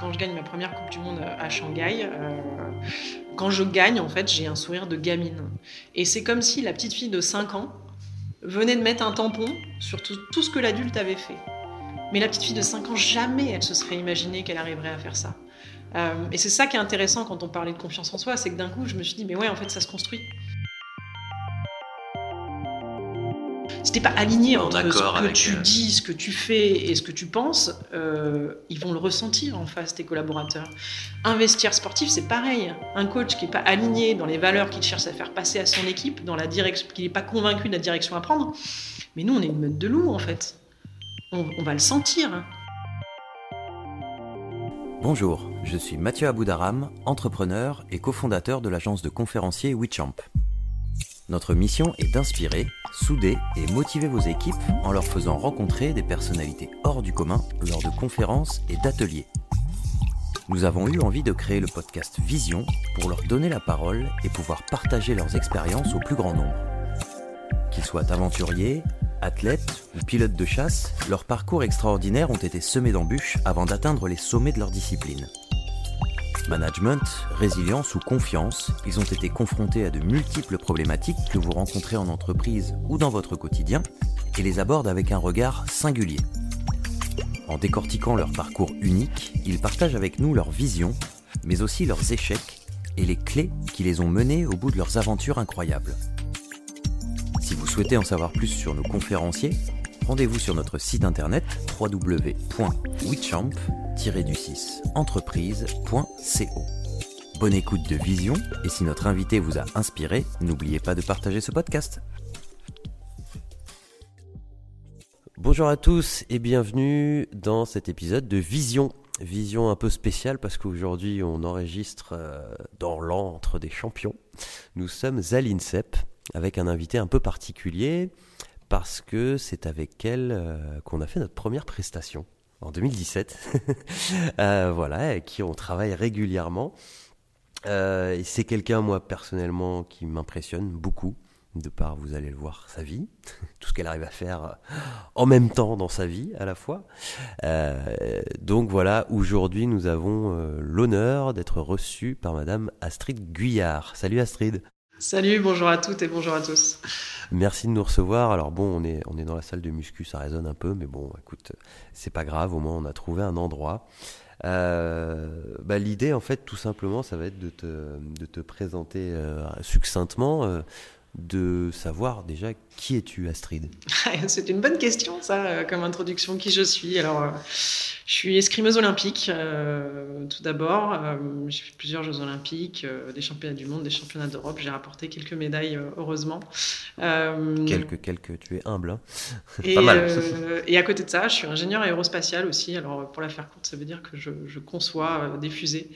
Quand je gagne ma première Coupe du Monde à Shanghai, euh, quand je gagne, en fait, j'ai un sourire de gamine. Et c'est comme si la petite fille de 5 ans venait de mettre un tampon sur tout, tout ce que l'adulte avait fait. Mais la petite fille de 5 ans, jamais elle se serait imaginée qu'elle arriverait à faire ça. Euh, et c'est ça qui est intéressant quand on parlait de confiance en soi, c'est que d'un coup, je me suis dit, mais ouais, en fait, ça se construit. Si t'es pas aligné entre ce que tu euh, dis, ce que tu fais et ce que tu penses, euh, ils vont le ressentir en face, tes collaborateurs. Un vestiaire sportif, c'est pareil. Un coach qui est pas aligné dans les valeurs qu'il cherche à faire passer à son équipe, dans la direction, qui n'est pas convaincu de la direction à prendre. Mais nous, on est une meute de loup, en fait. On, on va le sentir. hein. Bonjour, je suis Mathieu Aboudaram, entrepreneur et cofondateur de l'agence de conférenciers WeChamp. Notre mission est d'inspirer, souder et motiver vos équipes en leur faisant rencontrer des personnalités hors du commun lors de conférences et d'ateliers. Nous avons eu envie de créer le podcast Vision pour leur donner la parole et pouvoir partager leurs expériences au plus grand nombre. Qu'ils soient aventuriers, athlètes ou pilotes de chasse, leurs parcours extraordinaires ont été semés d'embûches avant d'atteindre les sommets de leur discipline. Management, résilience ou confiance, ils ont été confrontés à de multiples problématiques que vous rencontrez en entreprise ou dans votre quotidien et les abordent avec un regard singulier. En décortiquant leur parcours unique, ils partagent avec nous leur vision, mais aussi leurs échecs et les clés qui les ont menés au bout de leurs aventures incroyables. Si vous souhaitez en savoir plus sur nos conférenciers, rendez-vous sur notre site internet www.wechamp-entreprise.co. Bonne écoute de Vision et si notre invité vous a inspiré, n'oubliez pas de partager ce podcast. Bonjour à tous et bienvenue dans cet épisode de Vision. Vision un peu spéciale parce qu'aujourd'hui on enregistre euh, dans l'antre des champions. Nous sommes à l'INSEP avec un invité un peu particulier parce que c'est avec elle euh, qu'on a fait notre première prestation en 2017. Euh, voilà, avec qui on travaille régulièrement. Euh, c'est quelqu'un, moi, personnellement, qui m'impressionne beaucoup, de par, vous allez le voir, sa vie, tout ce qu'elle arrive à faire en même temps dans sa vie, à la fois. Donc voilà, aujourd'hui, nous avons l'honneur d'être reçus par Madame Astrid Guyard. Salut Astrid. Salut, bonjour à toutes et bonjour à tous. Merci de nous recevoir. Alors bon, on est, on est dans la salle de muscu, ça résonne un peu, mais bon, écoute, c'est pas grave, au moins on a trouvé un endroit. Euh, bah, L'idée, en fait, tout simplement, ça va être de te, présenter euh, succinctement, euh, de savoir déjà qui es-tu, Astrid C'est une bonne question, ça, euh, comme introduction, qui je suis. Alors, euh, je suis escrimeuse olympique, euh, tout d'abord. J'ai fait plusieurs Jeux olympiques, des championnats du monde, des championnats d'Europe. J'ai rapporté quelques médailles, heureusement. Quelques, quelques, tu es humble. Hein Et, Pas mal. et à côté de ça, je suis ingénieur aérospatial aussi. Alors, pour la faire courte, ça veut dire que je, je conçois des fusées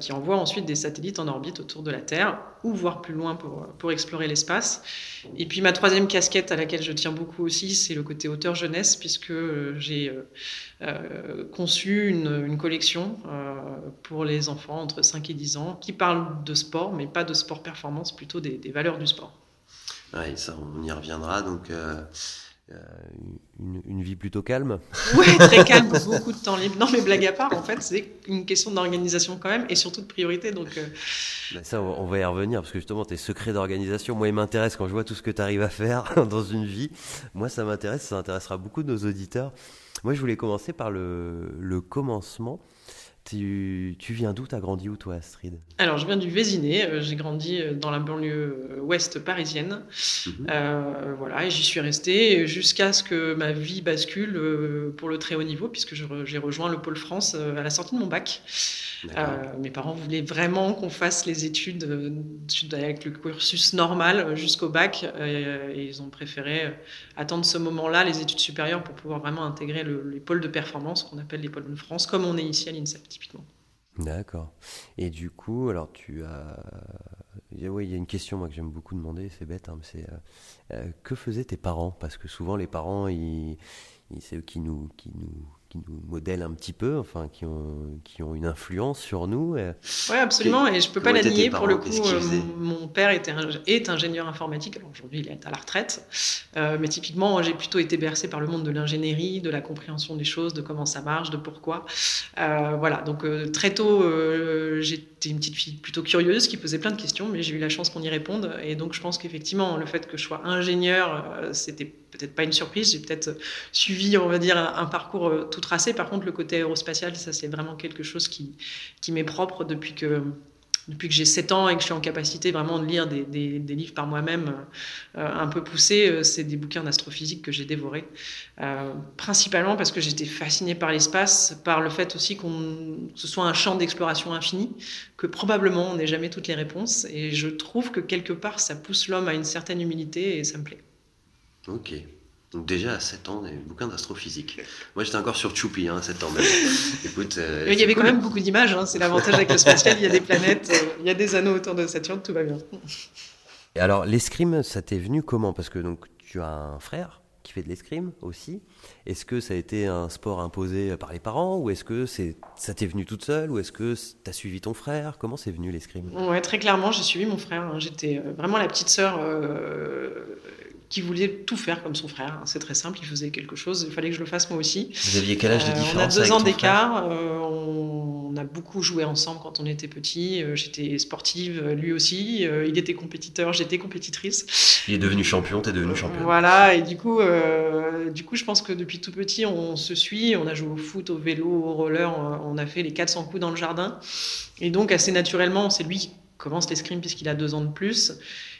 qui envoient ensuite des satellites en orbite autour de la Terre, ou voire plus loin pour, pour explorer l'espace. Et puis, ma troisième casquette à laquelle je tiens beaucoup aussi, c'est le côté auteur-jeunesse, puisque euh, j'ai euh, euh, conçu une, collection pour les enfants entre 5 et 10 ans qui parle de sport, mais pas de sport performance, plutôt des, des valeurs du sport. Ouais, ça, on y reviendra. Donc, une, une vie plutôt calme. Ouais, très calme, beaucoup de temps libre. Non, mais blague à part, en fait, c'est une question d'organisation quand même et surtout de priorité. Donc, euh, Bah, ça, on on va y revenir parce que justement, tes secrets d'organisation, moi, ils m'intéressent quand je vois tout ce que tu arrives à faire dans une vie. Moi, ça m'intéresse, ça intéressera beaucoup de nos auditeurs. Moi, je voulais commencer par le, le commencement. Tu, tu viens d'où T'as grandi où, toi, Astrid? Alors, je viens du Vésiné. euh, J'ai grandi euh, dans la banlieue euh, ouest parisienne. Mhm. Euh, voilà, et j'y suis restée jusqu'à ce que ma vie bascule euh, pour le très haut niveau, puisque j'ai rejoint le Pôle France à la sortie de mon bac. Mes parents voulaient vraiment qu'on fasse les études avec le cursus normal jusqu'au bac, et ils ont préféré attendre ce moment-là, les études supérieures, pour pouvoir vraiment intégrer le- les pôles de performance qu'on appelle les pôles de France, comme on est ici à l'INSEP D'accord. Et du coup, alors tu as. A, ouais, il y a une question moi, que j'aime beaucoup demander, c'est bête, hein, mais c'est euh, euh, que faisaient tes parents? Parce que souvent les parents, ils- c'est eux qui nous, qui, nous, qui qui nous modèlent un petit peu, enfin qui ont, qui ont une influence sur nous. Oui, absolument, et je ne peux pas la nier. Pour le coup, euh, mon père était est ingénieur informatique, alors aujourd'hui il est à la retraite, euh, mais typiquement j'ai plutôt été bercé par le monde de l'ingénierie, de la compréhension des choses, de comment ça marche, de pourquoi. Euh, voilà, donc très tôt j'étais une petite fille plutôt curieuse qui posait plein de questions, mais j'ai eu la chance qu'on y réponde, et donc je pense qu'effectivement le fait que je sois ingénieur, c'était peut-être pas une surprise. J'ai peut-être suivi, on va dire, un, parcours euh, tout tracé. Par contre, le côté aérospatial, ça, c'est vraiment quelque chose qui m'est propre depuis que, depuis que j'ai 7 ans et que je suis en capacité vraiment de lire des, des, livres par moi-même euh, un peu poussés, euh, c'est des bouquins d'astrophysique que j'ai dévorés. principalement parce que j'étais fascinée par l'espace, par le fait aussi qu'on, que ce soit un champ d'exploration infini, que probablement on n'ait jamais toutes les réponses. Et je trouve que quelque part, ça pousse l'homme à une certaine humilité et ça me plaît. Ok. Donc déjà à 7 ans, des bouquins d'astrophysique. Moi j'étais encore sur Choupi hein, à 7 ans. Mais... Écoute, euh, il y avait quand même beaucoup d'images, hein. c'est l'avantage avec le spatial, il y a des planètes, euh, il y a des anneaux autour de Saturne, tout va bien. Et alors l'escrime, ça t'est venu comment? Parce que donc, tu as un frère qui fait de l'escrime aussi. Est-ce que ça a été un sport imposé par les parents? Ou est-ce que c'est, ça t'est venu toute seule? Ou est-ce que tu as suivi ton frère? Comment c'est venu l'escrime? Ouais, très clairement, j'ai suivi mon frère. Hein. J'étais euh, vraiment la petite sœur qui voulait tout faire comme son frère. C'est très simple, il faisait quelque chose, il fallait que je le fasse moi aussi. Vous aviez quel âge de différence euh, On a deux ans d'écart, euh, on a beaucoup joué ensemble quand on était petit. Euh, j'étais sportive, lui aussi. il était compétiteur, j'étais compétitrice. Il est devenu champion, tu es devenu champion. Voilà, et du coup, du coup, je pense que depuis tout petit, on se suit. On a joué au foot, au vélo, au roller, on a fait les 400 coups dans le jardin. Et donc, assez naturellement, c'est lui qui commence l'escrime puisqu'il a deux ans de plus.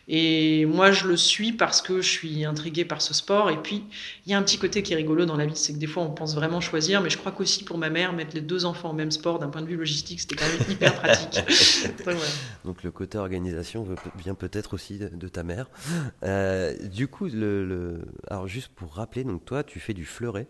Et moi, je le suis parce que je suis intriguée par ce sport. Et puis, il y a un petit côté qui est rigolo dans la vie, c'est que des fois, on pense vraiment choisir. Mais je crois qu'aussi pour ma mère, mettre les deux enfants au même sport, d'un point de vue logistique, c'était quand même hyper pratique. Donc, le côté organisation vient peut-être aussi de, ta mère. Euh, du coup, le, alors juste pour rappeler, donc toi, tu fais du fleuret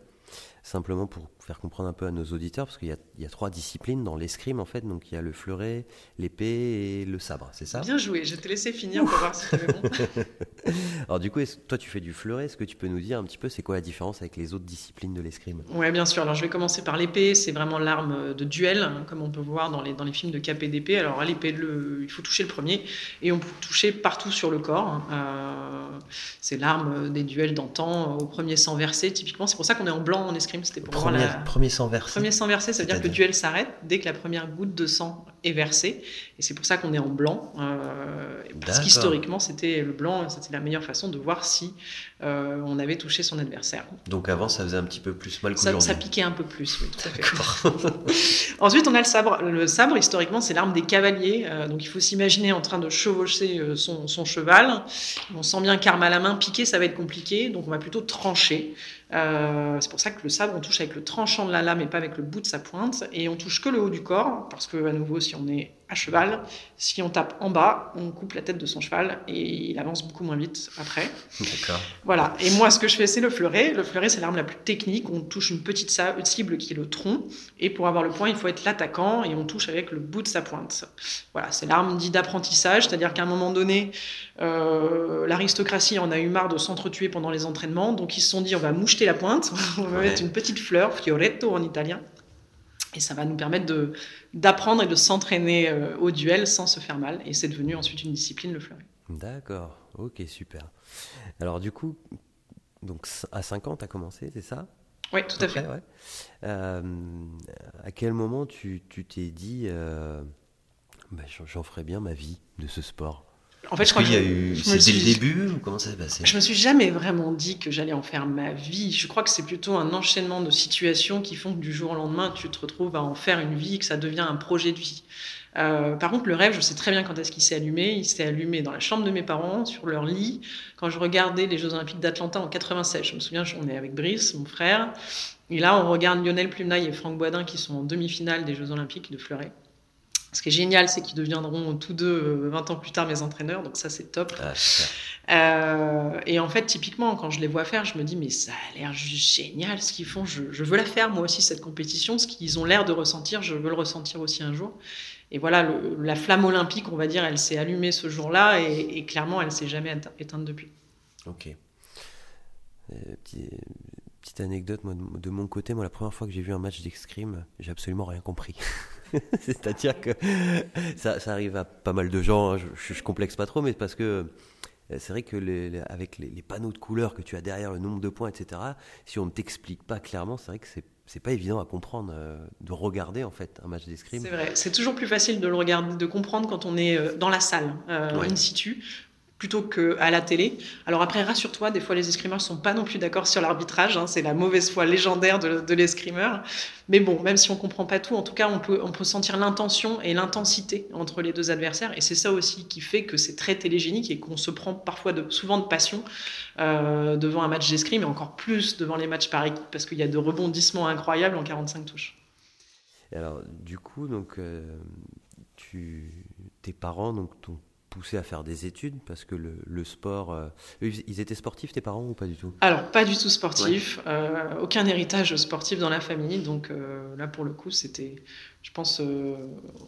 simplement pour faire comprendre un peu à nos auditeurs, parce qu'il y, a trois disciplines dans l'escrime en fait, donc il y a le fleuret, l'épée et le sabre, c'est ça? Bien joué, je te laisser finir pour voir si c'est bon. Alors du coup, toi tu fais du fleuret, est-ce que tu peux nous dire un petit peu c'est quoi la différence avec les autres disciplines de l'escrime? Oui, bien sûr. Alors je vais commencer par l'épée, c'est vraiment l'arme de duel, hein, comme on peut voir dans les, dans les films de KPDP. Alors à l'épée, il faut toucher le premier, et on peut toucher partout sur le corps. Hein. Euh, c'est l'arme des duels d'antan, au premier sang versé typiquement. C'est pour ça qu'on est en blanc en escrime, c'était pour voir la Premier sang versé. Premier sang versé, ça veut dire que le duel s'arrête dès que la première goutte de sang est versée. Et c'est pour ça qu'on est en blanc. Euh, parce qu'historiquement, c'était le blanc, c'était la meilleure façon de voir si euh, on avait touché son adversaire. Donc avant, ça faisait un petit peu plus mal qu'aujourd'hui. Ça, ça piquait un peu plus, oui, tout à fait. Ensuite, on a le sabre. Le sabre, historiquement, c'est l'arme des cavaliers. Euh, donc il faut s'imaginer en train de chevaucher son, son, cheval. On sent bien qu'arme à la main, piquer, ça va être compliqué. Donc on va plutôt trancher. Euh, c'est pour ça que le sabre, on touche avec le tranchant de la lame et pas avec le bout de sa pointe. Et on touche que le haut du corps, parce que, à nouveau, si on est à cheval, si on tape en bas, on coupe la tête de son cheval et il avance beaucoup moins vite après. D'accord. Voilà. Et moi, ce que je fais, c'est le fleuret. Le fleuret, c'est l'arme la plus technique. On touche une petite cible qui est le tronc. Et pour avoir le point, il faut être l'attaquant et on touche avec le bout de sa pointe. Voilà. C'est l'arme dite d'apprentissage, c'est-à-dire qu'à un moment donné, euh, l'aristocratie en a eu marre de s'entretuer pendant les entraînements. Donc ils se sont dit, on va moucheter la pointe, on va mettre une petite fleur, fioretto en italien. Et ça va nous permettre d'apprendre et de s'entraîner euh, au duel sans se faire mal. Et c'est devenu ensuite une discipline, le fleuret. D'accord, ok, super. Alors du coup, donc à 5 ans, tu as commencé, c'est ça? Oui, tout à, fait. Euh, à quel moment tu t'es dit, bah, j'en ferai bien ma vie de ce sport? En fait, je crois qu'il y a eu. C'est dès le début ou comment ça s'est passé? Je me suis jamais vraiment dit que j'allais en faire ma vie. Je crois que c'est plutôt un enchaînement de situations qui font que du jour au lendemain, tu te retrouves à en faire une vie, que ça devient un projet de vie. Euh, par contre, le rêve, je sais très bien quand est-ce qu'il s'est allumé. Il s'est allumé dans la chambre de mes parents, sur leur lit, quand je regardais les Jeux Olympiques d'Atlanta en 96. Je me souviens, on est avec Brice, mon frère. Et là, on regarde Lionel Plumenaille et Franck Boisdin qui sont en demi-finale des Jeux Olympiques de Fleuret. Ce qui est génial, c'est qu'ils deviendront tous deux 20 euh, ans plus tard mes entraîneurs, donc ça c'est top. Ah, euh, et en fait, typiquement, quand je les vois faire, je me dis, mais ça a l'air juste génial ce qu'ils font, je, veux la faire moi aussi, cette compétition, ce qu'ils ont l'air de ressentir, je veux le ressentir aussi un jour. Et voilà, la flamme olympique, on va dire, elle s'est allumée ce jour-là, et, clairement, elle s'est jamais éteinte depuis. Ok. Euh, Petite anecdote, moi, de mon côté, moi, la première fois que j'ai vu un match d'escrime, j'ai absolument rien compris. C'est-à-dire que ça, ça, arrive à pas mal de gens, hein, je, je, complexe pas trop, mais parce que euh, c'est vrai que les, avec les, panneaux de couleurs que tu as derrière, le nombre de points, etc., si on ne t'explique pas clairement, c'est vrai que c'est c'est pas évident à comprendre, euh, de regarder en fait un match d'escrime. C'est vrai, c'est toujours plus facile de le regarder, de comprendre quand on est dans la salle, euh, in situ, plutôt qu'à la télé. Alors après, rassure-toi, des fois les escrimeurs ne sont pas non plus d'accord sur l'arbitrage, hein, c'est la mauvaise foi légendaire de, de l'escrimeur. Mais bon, même si on ne comprend pas tout, en tout cas, on peut, sentir l'intention et l'intensité entre les deux adversaires. Et c'est ça aussi qui fait que c'est très télégénique et qu'on se prend parfois souvent de passion euh, devant un match d'escrime et encore plus devant les matchs par équipe parce qu'il y a de rebondissements incroyables en 45 touches. Et alors, du coup, donc, euh, tes parents, donc ton poussé à faire des études parce que le, sport. Euh, ils étaient sportifs, tes parents, ou pas du tout? Alors, pas du tout sportifs. Euh, aucun héritage sportif dans la famille. Donc euh, là, pour le coup, c'était. Je pense.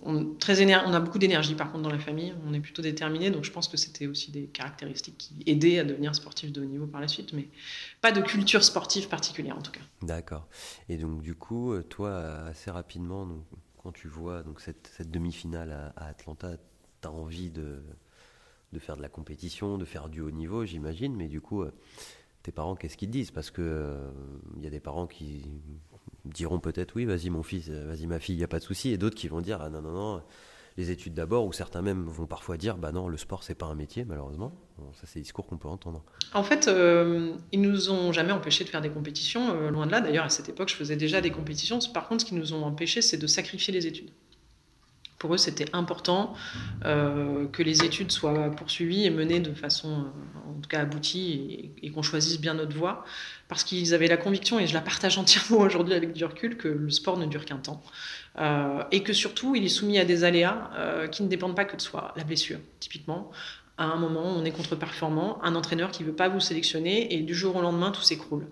on, très on a beaucoup d'énergie, par contre, dans la famille. On est plutôt déterminé. Donc je pense que c'était aussi des caractéristiques qui aidaient à devenir sportif de haut niveau par la suite. Mais pas de culture sportive particulière, en tout cas. D'accord. Et donc, du coup, toi, assez rapidement, donc, quand tu vois donc, cette, cette demi-finale à, à Atlanta, tu as envie de, de faire de la compétition, de faire du haut niveau, j'imagine, mais du coup, euh, tes parents, qu'est-ce qu'ils disent? Parce que il euh, y a des parents qui diront peut-être oui, vas-y mon fils, vas-y ma fille, il n'y a pas de souci, et d'autres qui vont dire ah non, non, non, les études d'abord, ou certains même vont parfois dire bah non, le sport c'est pas un métier, malheureusement. ça, c'est des discours qu'on peut entendre. En fait, euh, ils nous ont jamais empêché de faire des compétitions, loin de là. D'ailleurs, à cette époque, je faisais déjà des compétitions. Par contre, ce qui nous ont empêché, c'est de sacrifier les études. Pour eux, c'était important euh, que les études soient poursuivies et menées de façon, euh, en tout cas aboutie, et, qu'on choisisse bien notre voie, parce qu'ils avaient la conviction, et je la partage entièrement aujourd'hui avec du recul, que le sport ne dure qu'un temps, euh, et que surtout, il est soumis à des aléas qui ne dépendent pas que de soi. La blessure, typiquement, à un moment, on est contre-performant, un entraîneur qui ne veut pas vous sélectionner et du jour au lendemain, tout s'écroule.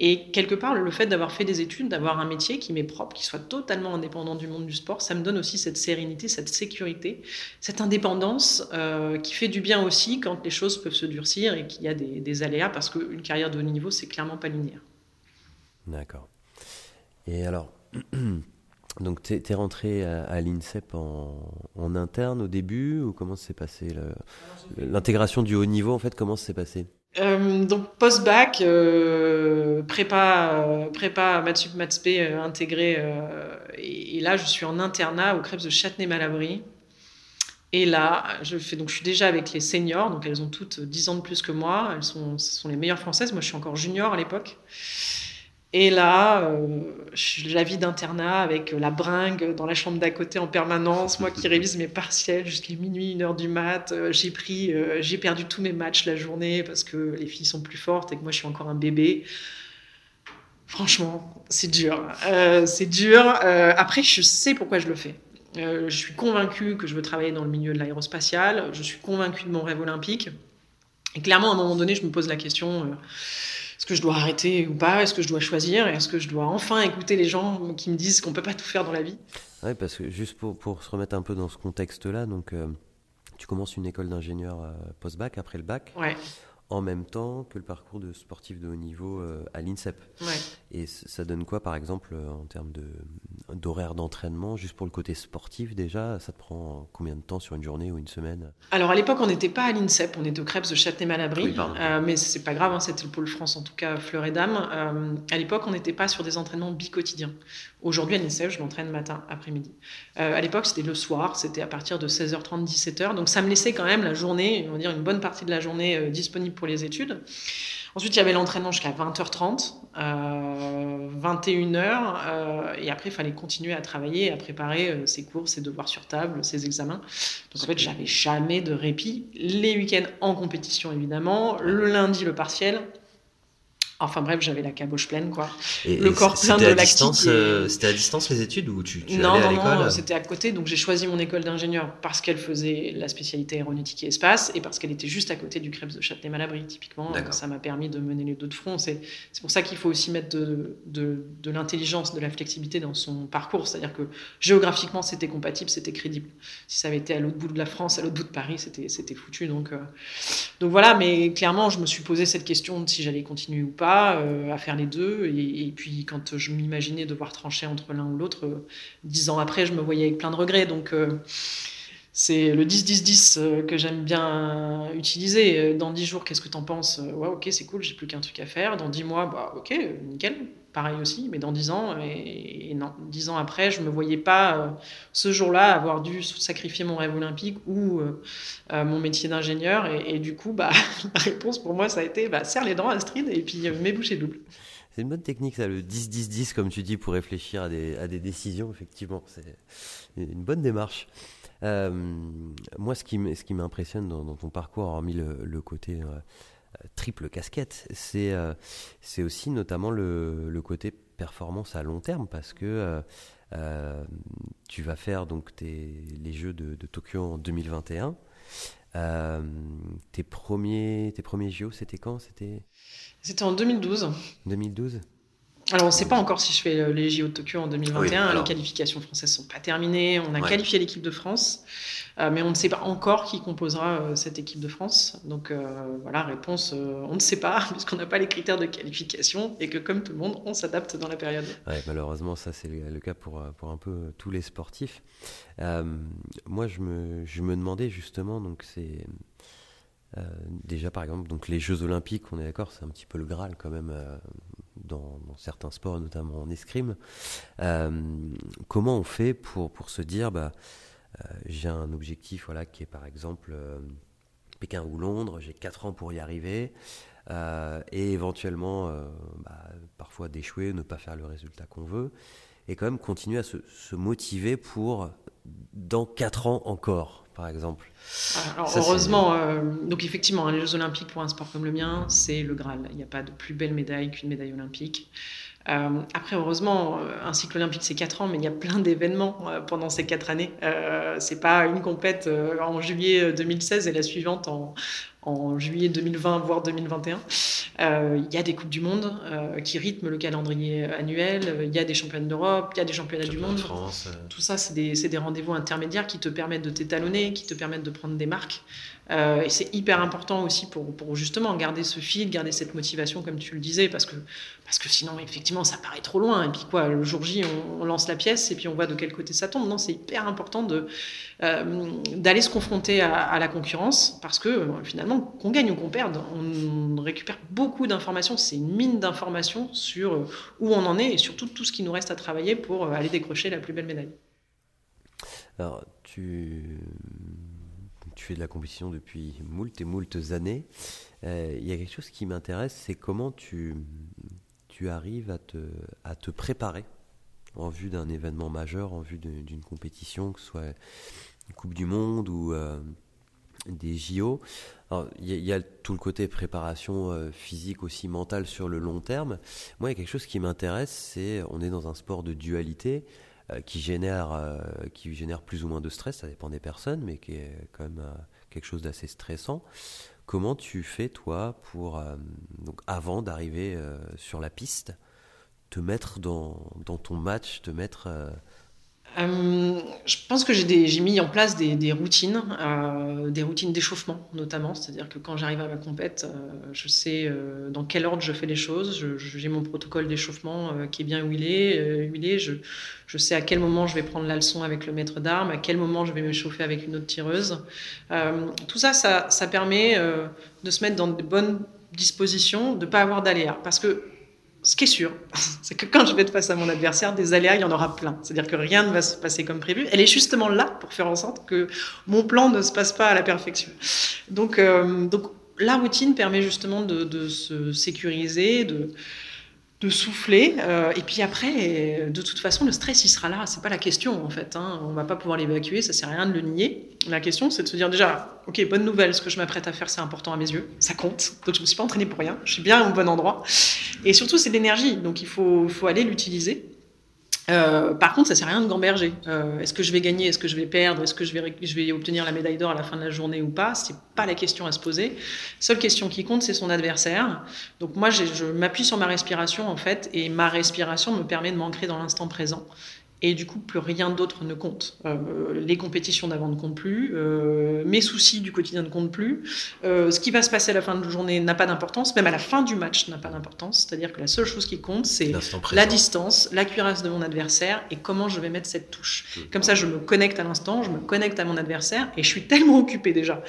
Et quelque part, le fait d'avoir fait des études, d'avoir un métier qui m'est propre, qui soit totalement indépendant du monde du sport, ça me donne aussi cette sérénité, cette sécurité, cette indépendance euh, qui fait du bien aussi quand les choses peuvent se durcir et qu'il y a des, des aléas parce qu'une carrière de haut niveau, c'est clairement pas linéaire. D'accord. Et alors, Donc, tu es, rentré à, l'INSEP en, interne au début ou comment s'est passé l'intégration du haut niveau en fait Comment s'est passé? Euh, donc post-bac, euh, prépa, euh, prépa Matsup Matspé euh, intégré, et, là je suis en internat au Crêpes de Châtenay-Malabry. Et là, je fais donc je suis déjà avec les seniors, donc elles ont toutes 10 ans de plus que moi, elles sont, sont les meilleures françaises. Moi je suis encore junior à l'époque. Et là, euh, la vie d'internat avec la bringue dans la chambre d'à côté en permanence, moi qui révise mes partiels jusqu'à minuit, une heure du mat. Euh, j'ai pris, euh, j'ai perdu tous mes matchs la journée parce que les filles sont plus fortes et que moi je suis encore un bébé. Franchement, c'est dur. c'est dur. après, je sais pourquoi je le fais. je suis convaincue que je veux travailler dans le milieu de l'aérospatial. Je suis convaincue de mon rêve olympique. Et clairement, à un moment donné, je me pose la question est-ce que je dois arrêter ou pas? Est-ce que je dois choisir? Est-ce que je dois enfin écouter les gens qui me disent qu'on peut pas tout faire dans la vie? Oui, parce que juste pour, pour, se remettre un peu dans ce contexte-là, donc euh, tu commences une école d'ingénieur euh, post-bac après le bac. Ouais. En même temps que le parcours de sportif de haut niveau euh, à l'INSEP. Et ça donne quoi, par exemple, en termes d'horaire d'entraînement, juste pour le côté sportif déjà Ça te prend combien de temps sur une journée ou une semaine? Alors à l'époque, on n'était pas à l'INSEP, on était au Crêpes de Châtenay-Malabry, oui, euh, mais c'est pas grave, hein, c'était le pôle France, en tout cas Fleur et Dame. à l'époque, on n'était pas sur des entraînements bi-quotidiens. Aujourd'hui, à l'INSEP, je m'entraîne matin, après-midi. à l'époque, c'était le soir, c'était à partir de 16h30, 17h, donc ça me laissait quand même la journée, on va dire une bonne partie de la journée disponible pour les études. Ensuite, il y avait l'entraînement jusqu'à 20h30, 21h, et après, il fallait continuer à travailler, à préparer euh, ses cours, ses devoirs sur table, ses examens. Donc en fait, j'avais jamais de répit. Les week-ends en compétition, évidemment. Le lundi, le partiel. Enfin bref, j'avais la caboche pleine, quoi. Et le corps plein de lactique. Euh, c'était à distance les études ou tu, tu non, allais à l'école Non, c'était à côté. Donc j'ai choisi mon école d'ingénieur parce qu'elle faisait la spécialité aéronautique et espace et parce qu'elle était juste à côté du Crêpes de Châtenay-Malabry, typiquement. Ça m'a permis de mener les deux de front. C'est pour ça qu'il faut aussi mettre de, de, de l'intelligence, de la flexibilité dans son parcours. C'est-à-dire que géographiquement, c'était compatible, c'était crédible. Si ça avait été à l'autre bout de la France, à l'autre bout de Paris, c'était foutu. Donc, euh, donc voilà, mais clairement, je me suis posé cette question de si j'allais continuer ou pas. Pas à faire les deux. Et, puis, quand je m'imaginais devoir trancher entre l'un ou l'autre, dix ans après, je me voyais avec plein de regrets. Donc, c'est le 10-10-10 que j'aime bien utiliser. Dans dix jours, qu'est-ce que tu en penses Ouais, ok, c'est cool, j'ai plus qu'un truc à faire. Dans dix mois, bah, ok, nickel pareil aussi, mais dans dix ans, et, non, dix ans après, je ne me voyais pas euh, ce jour-là avoir dû sacrifier mon rêve olympique ou euh, euh, mon métier d'ingénieur. Et, du coup, bah, la réponse pour moi, ça a été bah, serre les dents, Astrid, et puis mes bouchées doubles. C'est une bonne technique, ça, le 10-10-10, comme tu dis, pour réfléchir à des, à des décisions, effectivement. C'est une bonne démarche. moi, ce qui m'impressionne dans, dans, ton parcours, hormis le, le côté triple casquette, c'est euh, c'est aussi notamment le, le, côté performance à long terme parce que euh, euh, tu vas faire donc tes, les Jeux de, de Tokyo en 2021. tes premiers tes premiers JO, c'était quand? C'était? C'était en 2012. 2012. Alors, on ne sait pas encore si je fais les JO de Tokyo en 2021. Les qualifications françaises ne sont pas terminées. On a qualifié l'équipe de France. Euh, mais on ne sait pas encore qui composera euh, cette équipe de France. Donc euh, voilà, réponse, on ne sait pas, puisqu'on n'a pas les critères de qualification et que comme tout le monde, on s'adapte dans la période. malheureusement, ça c'est le, cas pour, pour un peu tous les sportifs. moi, je me, je me demandais justement, donc c'est... déjà, par exemple, donc les Jeux Olympiques, on est d'accord, c'est un petit peu le Graal quand même dans, certains sports, notamment en escrime. comment on fait pour, pour se dire, bah, euh, j'ai un objectif voilà, qui est par exemple euh, Pékin ou Londres, j'ai 4 ans pour y arriver. Euh, et éventuellement bah, parfois d'échouer, ne pas faire le résultat qu'on veut, et quand même continuer à se, motiver pour dans 4 ans encore, par exemple. Alors, heureusement, donc effectivement, hein, les Jeux Olympiques pour un sport comme le mien, c'est le Graal. Il n'y a pas de plus belle médaille qu'une médaille olympique. Euh, après, heureusement, euh, un cycle olympique, c'est 4 ans, mais il y a plein d'événements euh, pendant ces 4 années. C'est pas une compète en juillet 2016 et la suivante en, en juillet 2020, voire 2021. il y a des Coupes du Monde qui rythment le calendrier annuel. Il y a des championnats d'Europe, il y a des championnats du monde. Tout ça, c'est des, des rendez-vous intermédiaires qui te permettent de t'étalonner, qui te permettent de prendre des marques. Et c'est hyper important aussi pour, pour, justement garder ce fil, garder cette motivation, comme tu le disais, parce que, parce que sinon, effectivement, ça paraît trop loin. Et puis quoi, le jour J, on, lance la pièce et puis on voit de quel côté ça tombe. Non, c'est hyper important de, euh, d'aller se confronter à, la concurrence, parce que euh, finalement, qu'on gagne ou qu'on perde, on récupère beaucoup d'informations. C'est une mine d'informations sur où on en est et surtout tout ce qui nous reste à travailler pour aller décrocher la plus belle médaille. Alors, tu tu fais de la compétition depuis moult et moult années. Euh, il y a quelque chose qui m'intéresse, c'est comment tu, tu arrives à te, à te préparer en vue d'un événement majeur, en vue d'une compétition, que ce soit une Coupe du Monde ou euh, des JO. Il y, a tout le côté préparation euh, physique aussi mentale sur le long terme. Moi, il y a quelque chose qui m'intéresse, c'est on est dans un sport de dualité. Euh, qui, génère, qui génère plus ou moins de stress, ça dépend des personnes, mais qui est quand même quelque chose d'assez stressant. Comment tu fais, toi, pour, donc avant d'arriver sur la piste, te mettre dans, dans ton match, te mettre euh, je pense que j'ai mis en place des, routines, euh, des routines d'échauffement notamment, c'est-à-dire que quand j'arrive à ma compète, euh, je sais dans quel ordre je fais les choses, j'ai mon protocole d'échauffement qui est bien huilé, huilé. Je, je, sais à quel moment je vais prendre la leçon avec le maître d'armes, à quel moment je vais m'échauffer avec une autre tireuse. tout ça, ça, permet de se mettre dans de bonnes dispositions, de ne pas avoir d'aléas, parce que ce qui est sûr, c'est que quand je vais être face à mon adversaire, des aléas, il y en aura plein. C'est-à-dire que rien ne va se passer comme prévu. Elle est justement là pour faire en sorte que mon plan ne se passe pas à la perfection. Donc, euh, donc la routine permet justement de, de se sécuriser, de, de souffler. Euh, et puis après, de toute façon, le stress, il sera là. C'est pas la question, en fait. Hein. On va pas pouvoir l'évacuer, ça sert à rien de le nier. La question, c'est de se dire déjà, ok, bonne nouvelle, ce que je m'apprête à faire, c'est important à mes yeux. Ça compte. Donc je me suis pas entraînée pour rien. Je suis bien au bon endroit. Et surtout, c'est de l'énergie. Donc il faut, faut aller l'utiliser. Euh, par contre, ça sert à rien de gamberger. Euh, est-ce que je vais gagner Est-ce que je vais perdre Est-ce que je vais, je vais obtenir la médaille d'or à la fin de la journée ou pas C'est pas la question à se poser. Seule question qui compte, c'est son adversaire. Donc moi, je m'appuie sur ma respiration en fait, et ma respiration me permet de m'ancrer dans l'instant présent et du coup, plus rien d'autre ne compte. Euh, les compétitions d'avant ne comptent plus, euh, mes soucis du quotidien ne comptent plus, euh, ce qui va se passer à la fin de la journée n'a pas d'importance, même à la fin du match n'a pas d'importance. C'est-à-dire que la seule chose qui compte, c'est la distance, la cuirasse de mon adversaire et comment je vais mettre cette touche. Mmh. Comme ça, je me connecte à l'instant, je me connecte à mon adversaire et je suis tellement occupé déjà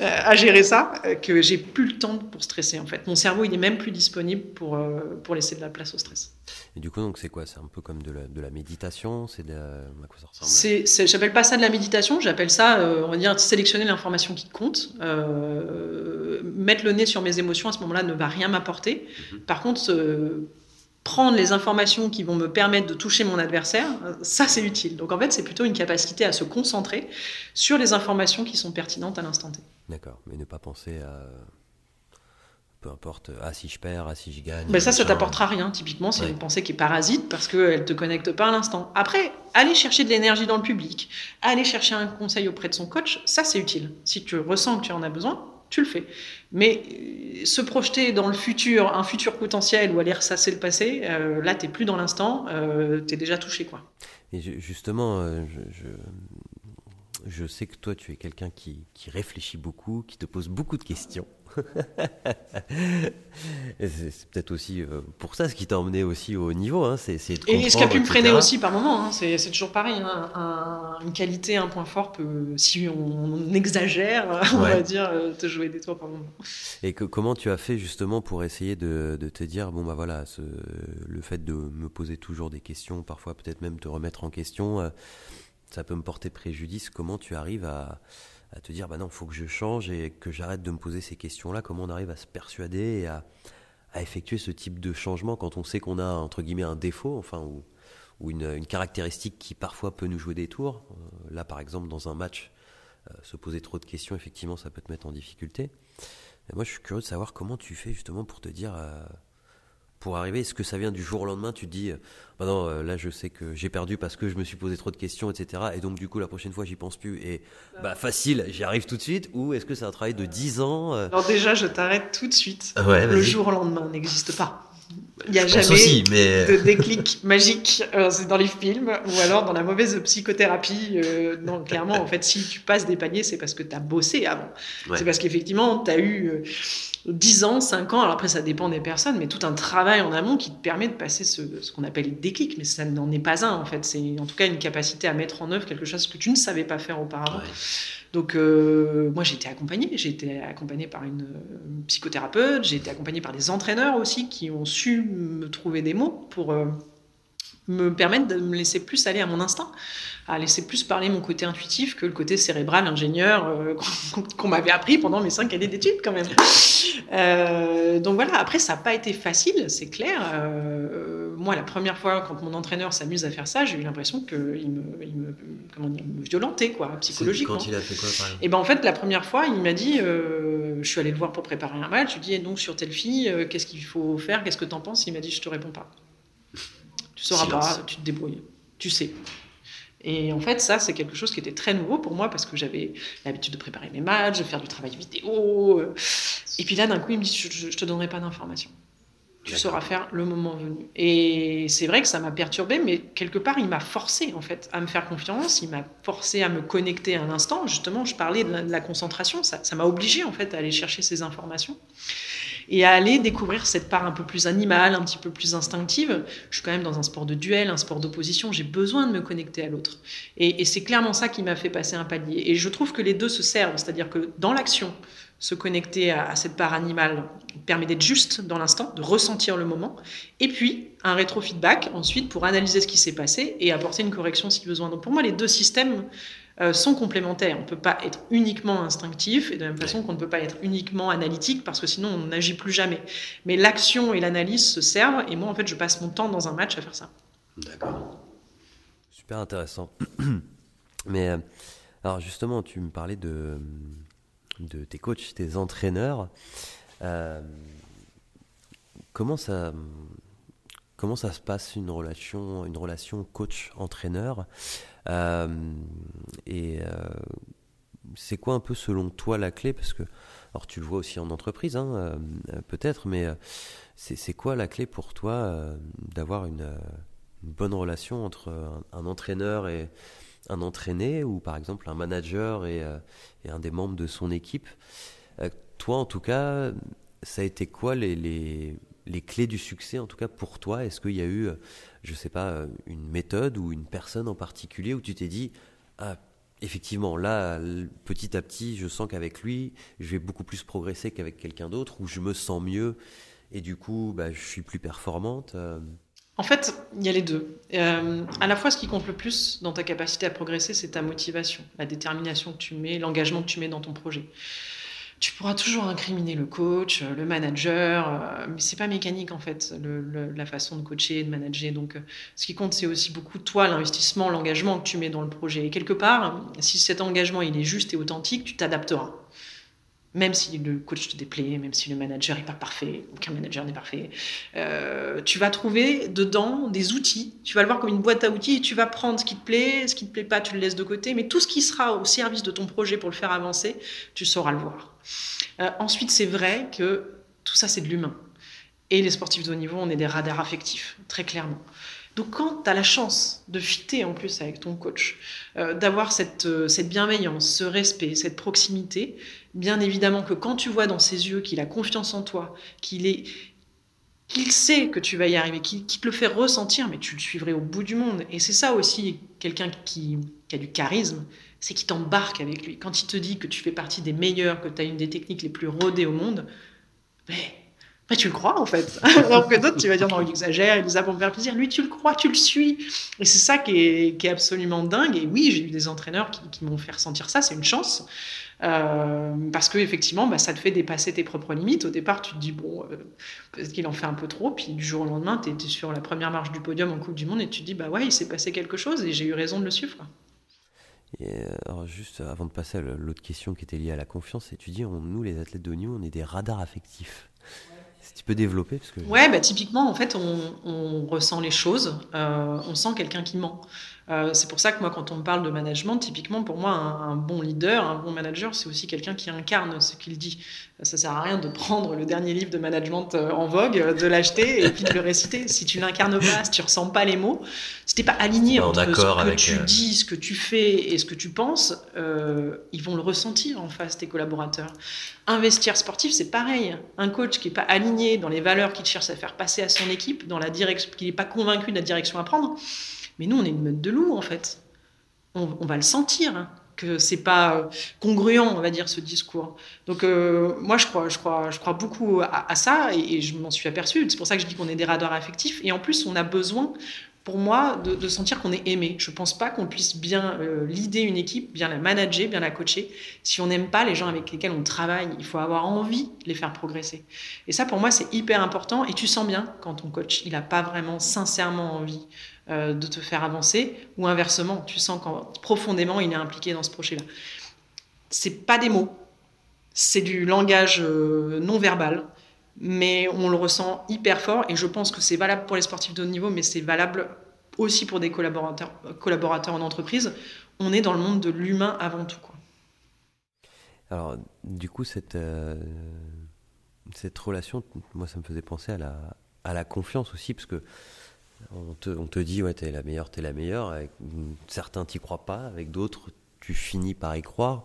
à gérer ça que j'ai plus le temps pour stresser en fait. Mon cerveau, il est même plus disponible pour, pour laisser de la place au stress. Et du coup, donc c'est quoi? C'est un peu comme de la, de la méditation? C'est à quoi ça ressemble? J'appelle pas ça de la méditation, j'appelle ça, euh, on va dire, sélectionner l'information qui compte. Euh, mettre le nez sur mes émotions à ce moment-là ne va rien m'apporter. Mhm. Par contre, euh, prendre les informations qui vont me permettre de toucher mon adversaire, ça c'est utile. Donc en fait, c'est plutôt une capacité à se concentrer sur les informations qui sont pertinentes à l'instant T. D'accord, mais ne pas penser à peu importe, ah si je perds, ah si je gagne. Mais ça, ça t'apportera rien. Typiquement, c'est une pensée qui est parasite parce qu'elle ne te connecte pas à l'instant. Après, aller chercher de l'énergie dans le public, aller chercher un conseil auprès de son coach, ça c'est utile. Si tu ressens que tu en as besoin, tu le fais. Mais euh, se projeter dans le futur, un futur potentiel ou aller ressasser le passé, euh, là, tu n'es plus dans l'instant, euh, tu es déjà touché. quoi. Et justement, je, je, sais que toi, tu es quelqu'un qui, qui réfléchit beaucoup, qui te pose beaucoup de questions. c'est peut-être aussi euh, pour ça ce qui t'a emmené aussi au niveau. Hein, c'est, et ce qui a pu me freiner aussi par moment. Hein, c'est, toujours pareil. Hein, une qualité, un point fort peut, si on, exagère, on va dire, euh, te jouer des toits par moment. Et que, comment tu as fait justement pour essayer de, de te dire bon bah voilà, ce, le fait de me poser toujours des questions, parfois peut-être même te remettre en question, euh, ça peut me porter préjudice. Comment tu arrives à te dire bah non, il faut que je change et que j'arrête de me poser ces questions-là. Comment on arrive à se persuader et à, effectuer ce type de changement quand on sait qu'on a entre guillemets un défaut, enfin ou, ou une, caractéristique qui parfois peut nous jouer des tours? Euh, là, par exemple, dans un match, euh, se poser trop de questions, effectivement, ça peut te mettre en difficulté. moi, je suis curieux de savoir comment tu fais justement pour te dire. Euh, pour arriver Est-ce que ça vient du jour au lendemain Tu te dis, euh, bah non, euh, là je sais que j'ai perdu parce que je me suis posé trop de questions, etc. Et donc du coup la prochaine fois j'y pense plus et bah facile, j'y arrive tout de suite. Ou est-ce que c'est un travail de 10 ans euh? Alors déjà je t'arrête tout de suite. le jour au lendemain n'existe pas. Il n'y a jamais de déclic magique. C'est dans les films ou alors dans la mauvaise psychothérapie. non, clairement, en fait, si tu passes des paniers, c'est parce que tu as bossé avant. C'est parce qu'effectivement, tu as eu 10 ans, 5 ans, alors après ça dépend des personnes, mais tout un travail en amont qui te permet de passer ce, qu'on appelle le déclic, mais ça n'en est pas un en fait, c'est en tout cas une capacité à mettre en œuvre quelque chose que tu ne savais pas faire auparavant. Donc euh, moi j'ai été accompagnée, j'ai été accompagnée par une, psychothérapeute, j'ai été accompagnée par des entraîneurs aussi qui ont su me trouver des mots pour euh, me permettre de me laisser plus aller à mon instinct à laisser plus parler mon côté intuitif que le côté cérébral, ingénieur euh, qu'on m'avait appris pendant mes cinq années d'études quand même. Euh, donc voilà, après ça n'a pas été facile, c'est clair. Euh, moi, la première fois, quand mon entraîneur s'amuse à faire ça, j'ai eu l'impression qu'il me, il me, comment dire, me violentait quoi, psychologiquement. Quand il a fait quoi, par exemple? Et ben en fait, la première fois, il m'a dit, je suis allé le voir pour préparer un match, je lui ai dit, et donc sur telle fille, qu'est-ce qu'il faut faire, qu'est-ce que tu en penses? Il m'a dit, je te réponds pas. Tu sauras pas, tu te débrouilles, tu sais. Et en fait, ça, c'est quelque chose qui était très nouveau pour moi parce que j'avais l'habitude de préparer mes matchs, de faire du travail vidéo. Euh. Et puis là, d'un coup, il me dit Je ne te donnerai pas d'informations. Tu sauras faire le moment venu. Et c'est vrai que ça m'a perturbé, mais quelque part, il m'a forcé en fait à me faire confiance. Il m'a forcé à me connecter à un instant. Justement, je parlais de la, concentration. Ça m'a obligé en fait à aller chercher ces informations et à aller découvrir cette part un peu plus animale, un petit peu plus instinctive. Je suis quand même dans un sport de duel, un sport d'opposition, j'ai besoin de me connecter à l'autre. Et, c'est clairement ça qui m'a fait passer un palier. Et je trouve que les deux se servent, c'est-à-dire que dans l'action, se connecter à, cette part animale permet d'être juste dans l'instant, de ressentir le moment, et puis un rétro-feedback ensuite pour analyser ce qui s'est passé et apporter une correction si besoin. Donc pour moi, les deux systèmes euh, sont complémentaires. On ne peut pas être uniquement instinctif et de la même façon qu'on ne peut pas être uniquement analytique parce que sinon on n'agit plus jamais. Mais l'action et l'analyse se servent et moi en fait je passe mon temps dans un match à faire ça. D'accord. Super intéressant. Mais euh, alors justement tu me parlais de, de tes coachs, tes entraîneurs. Euh, comment ça comment ça se passe une relation une relation coach entraîneur euh, et euh, c'est quoi un peu selon toi la clé? Parce que, alors tu le vois aussi en entreprise, hein, euh, peut-être, mais c'est quoi la clé pour toi d'avoir une, bonne relation entre un, entraîneur et un entraîné, ou par exemple un manager et, un des membres de son équipe? toi, en tout cas, ça a été quoi les, les, clés du succès, en tout cas pour toi? Est-ce qu'il y a eu, je sais pas, une méthode ou une personne en particulier où tu t'es dit, ah, effectivement, là, petit à petit, je sens qu'avec lui, je vais beaucoup plus progresser qu'avec quelqu'un d'autre, où je me sens mieux et du coup, bah, je suis plus performante. Euh. En fait, il y a les deux. Euh, à la fois, ce qui compte le plus dans ta capacité à progresser, c'est ta motivation, la détermination que tu mets, l'engagement que tu mets dans ton projet tu pourras toujours incriminer le coach, le manager, euh, mais c'est pas mécanique en fait, la façon de coacher, de manager. Donc, euh, ce qui compte, c'est aussi beaucoup toi, l'investissement, l'engagement que tu mets dans le projet. Et quelque part, si cet engagement il est juste et authentique, tu t'adapteras même si le coach te déplaît, même si le manager n'est pas parfait, aucun manager n'est parfait, euh, tu vas trouver dedans des outils. Tu vas le voir comme une boîte à outils et tu vas prendre ce qui te plaît, ce qui ne te plaît pas, tu le laisses de côté. Mais tout ce qui sera au service de ton projet pour le faire avancer, tu sauras le voir. Euh, ensuite, c'est vrai que tout ça, c'est de l'humain. Et les sportifs de haut niveau, on est des radars affectifs, très clairement. Donc quand tu as la chance de fitter en plus avec ton coach, euh, d'avoir cette, cette bienveillance, ce respect, cette proximité, bien évidemment que quand tu vois dans ses yeux qu'il a confiance en toi, qu'il est qu'il sait que tu vas y arriver, qu'il te le fait ressentir, mais tu le suivrais au bout du monde. Et c'est ça aussi, quelqu'un qui, a du charisme, c'est qu'il t'embarque avec lui. Quand il te dit que tu fais partie des meilleurs, que tu as une des techniques les plus rodées au monde, mais tu le crois en fait. Alors que d'autres, tu vas dire non, il exagère, il nous a pour me faire plaisir. Lui, tu le crois, tu le suis. Et c'est ça qui est, absolument dingue. Et oui, j'ai eu des entraîneurs qui, m'ont fait ressentir ça, c'est une chance. Euh, parce que effectivement, bah, ça te fait dépasser tes propres limites. Au départ, tu te dis, bon, euh, peut-être qu'il en fait un peu trop. Puis du jour au lendemain, tu es, sur la première marche du podium en Coupe du Monde et tu te dis, bah ouais, il s'est passé quelque chose et j'ai eu raison de le suivre. Euh, alors juste avant de passer à l'autre question qui était liée à la confiance, et tu dis, nous les athlètes de on est des radars affectifs. Si tu peux développer parce que... Ouais, bah, typiquement, en fait, on, ressent les choses, euh, on sent quelqu'un qui ment. Euh, c'est pour ça que moi, quand on me parle de management, typiquement, pour moi, un, bon leader, un bon manager, c'est aussi quelqu'un qui incarne ce qu'il dit. Ça sert à rien de prendre le dernier livre de management euh, en vogue, de l'acheter et puis de le réciter. Si tu l'incarnes pas, si tu ressens pas les mots, si t'es pas aligné entre ce que tu dis, ce que tu fais et ce que tu penses, ils vont le ressentir en face tes collaborateurs. Investir sportif, c'est pareil. Un coach qui n'est pas aligné dans les valeurs qu'il cherche à faire passer à son équipe, dans la direction, qui n'est pas convaincu de la direction à prendre. Mais nous, on est une meute de loups, en fait. On, va le sentir, hein, que c'est pas euh, congruent, on va dire, ce discours. Donc, euh, moi, je crois, je, crois, je crois beaucoup à, ça et, je m'en suis aperçu. C'est pour ça que je dis qu'on est des radars affectifs. Et en plus, on a besoin pour moi, de, sentir qu'on est aimé. Je ne pense pas qu'on puisse bien euh, leader une équipe, bien la manager, bien la coacher, si on n'aime pas les gens avec lesquels on travaille. Il faut avoir envie de les faire progresser. Et ça, pour moi, c'est hyper important. Et tu sens bien quand ton coach, il n'a pas vraiment sincèrement envie euh, de te faire avancer, ou inversement, tu sens quand profondément il est impliqué dans ce projet-là. C'est pas des mots, c'est du langage euh, non verbal mais on le ressent hyper fort et je pense que c'est valable pour les sportifs de haut niveau, mais c'est valable aussi pour des collaborateurs, en entreprise. On est dans le monde de l'humain avant tout. Quoi. Alors, du coup, cette, euh, cette relation, moi, ça me faisait penser à la, à la confiance aussi, parce que on te, on dit, ouais, t'es la meilleure, t'es la meilleure. Avec, certains t'y croient pas, avec d'autres, tu finis par y croire.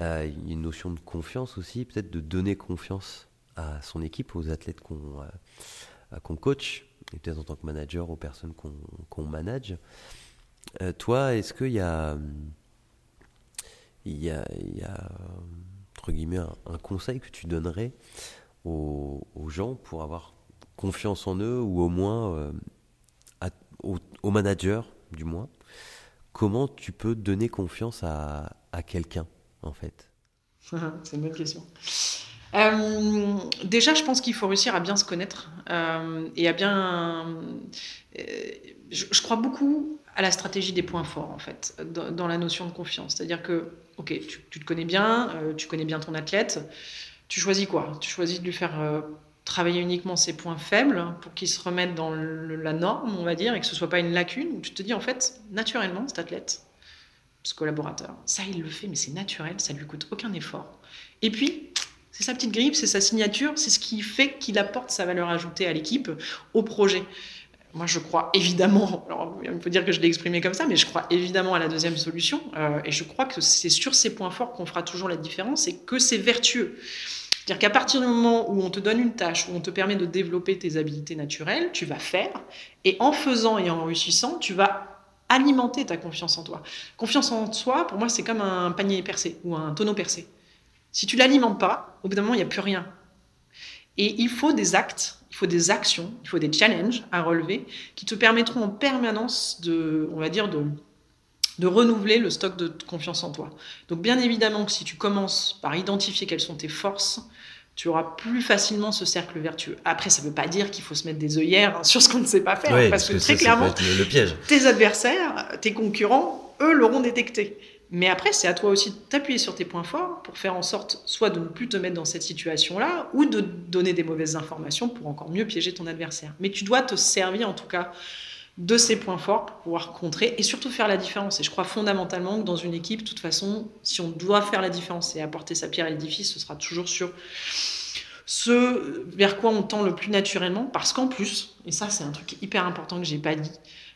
Euh, une notion de confiance aussi, peut-être de donner confiance à son équipe, aux athlètes qu'on euh, coach, et peut-être en tant que manager aux personnes qu'on manage. Euh, toi, est-ce qu'il y a, il y a, entre guillemets, un, conseil que tu donnerais aux, gens pour avoir confiance en eux, ou au moins aux, managers, du moins Comment tu peux donner confiance à, à quelqu'un, en fait? C'est une bonne question. Euh, déjà, je pense qu'il faut réussir à bien se connaître euh, et à bien. Euh, je, crois beaucoup à la stratégie des points forts, en fait, dans, la notion de confiance. C'est-à-dire que, ok, tu, te connais bien, tu connais bien ton athlète, tu choisis quoi? Tu choisis de lui faire travailler uniquement ses points faibles pour qu'il se remette dans la norme, on va dire, et que ce soit pas une lacune, où tu te dis, en fait, naturellement, cet athlète, ce collaborateur, ça, il le fait, mais c'est naturel, ça lui coûte aucun effort. Et puis, c'est sa petite grippe, c'est sa signature, c'est ce qui fait qu'il apporte sa valeur ajoutée à l'équipe, au projet. moi, je crois évidemment, alors il faut dire que je l'ai exprimé comme ça, mais je crois évidemment à la deuxième solution. Euh, et je crois que c'est sur ces points forts qu'on fera toujours la différence et que c'est vertueux. C'est-à-dire qu'à partir du moment où on te donne une tâche, où on te permet de développer tes habiletés naturelles, tu vas faire. Et en faisant et en réussissant, tu vas alimenter ta confiance en toi. Confiance en soi, pour moi, c'est comme un panier percé ou un tonneau percé. Si tu l'alimentes pas, au bout d'un moment, il n'y a plus rien. Et il faut des actes, il faut des actions, il faut des challenges à relever qui te permettront en permanence de, on va dire, de, de renouveler le stock de confiance en toi. Donc bien évidemment que si tu commences par identifier quelles sont tes forces, tu auras plus facilement ce cercle vertueux. Après, ça ne veut pas dire qu'il faut se mettre des œillères sur ce qu'on ne sait pas faire, parce, que, très clairement, le piège. tes adversaires, tes concurrents, eux l'auront détecté. Mais après, c'est à toi aussi de t'appuyer sur tes points forts pour faire en sorte soit de ne plus te mettre dans cette situation-là, ou de donner des mauvaises informations pour encore mieux piéger ton adversaire. Mais tu dois te servir en tout cas de ces points forts pour pouvoir contrer et surtout faire la différence. Et je crois fondamentalement que dans une équipe, de toute façon, si on doit faire la différence et apporter sa pierre à l'édifice, ce sera toujours sur ce vers quoi on tend le plus naturellement, parce qu'en plus, et ça c'est un truc hyper important que j'ai pas dit,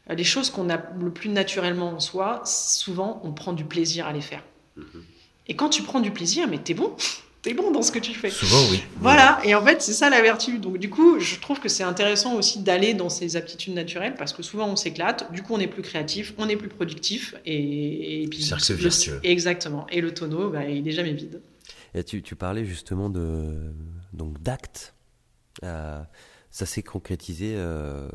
les choses qu'on a le plus naturellement en soi, souvent, on prend du plaisir à les faire. Mhm. Et quand tu prends du plaisir, mais t'es bon, t'es bon dans ce que tu fais. Souvent, oui. Voilà, et en fait, c'est ça la vertu. Donc, du coup, je trouve que c'est intéressant aussi d'aller dans ces aptitudes naturelles parce que souvent, on s'éclate, du coup, on est plus créatif, on est plus productif. Et, et puis, Cercle vertueux. Exactement. Et le tonneau, bah, il est jamais vide. Et tu, tu parlais justement de donc d'actes. Euh, ça s'est concrétisé euh,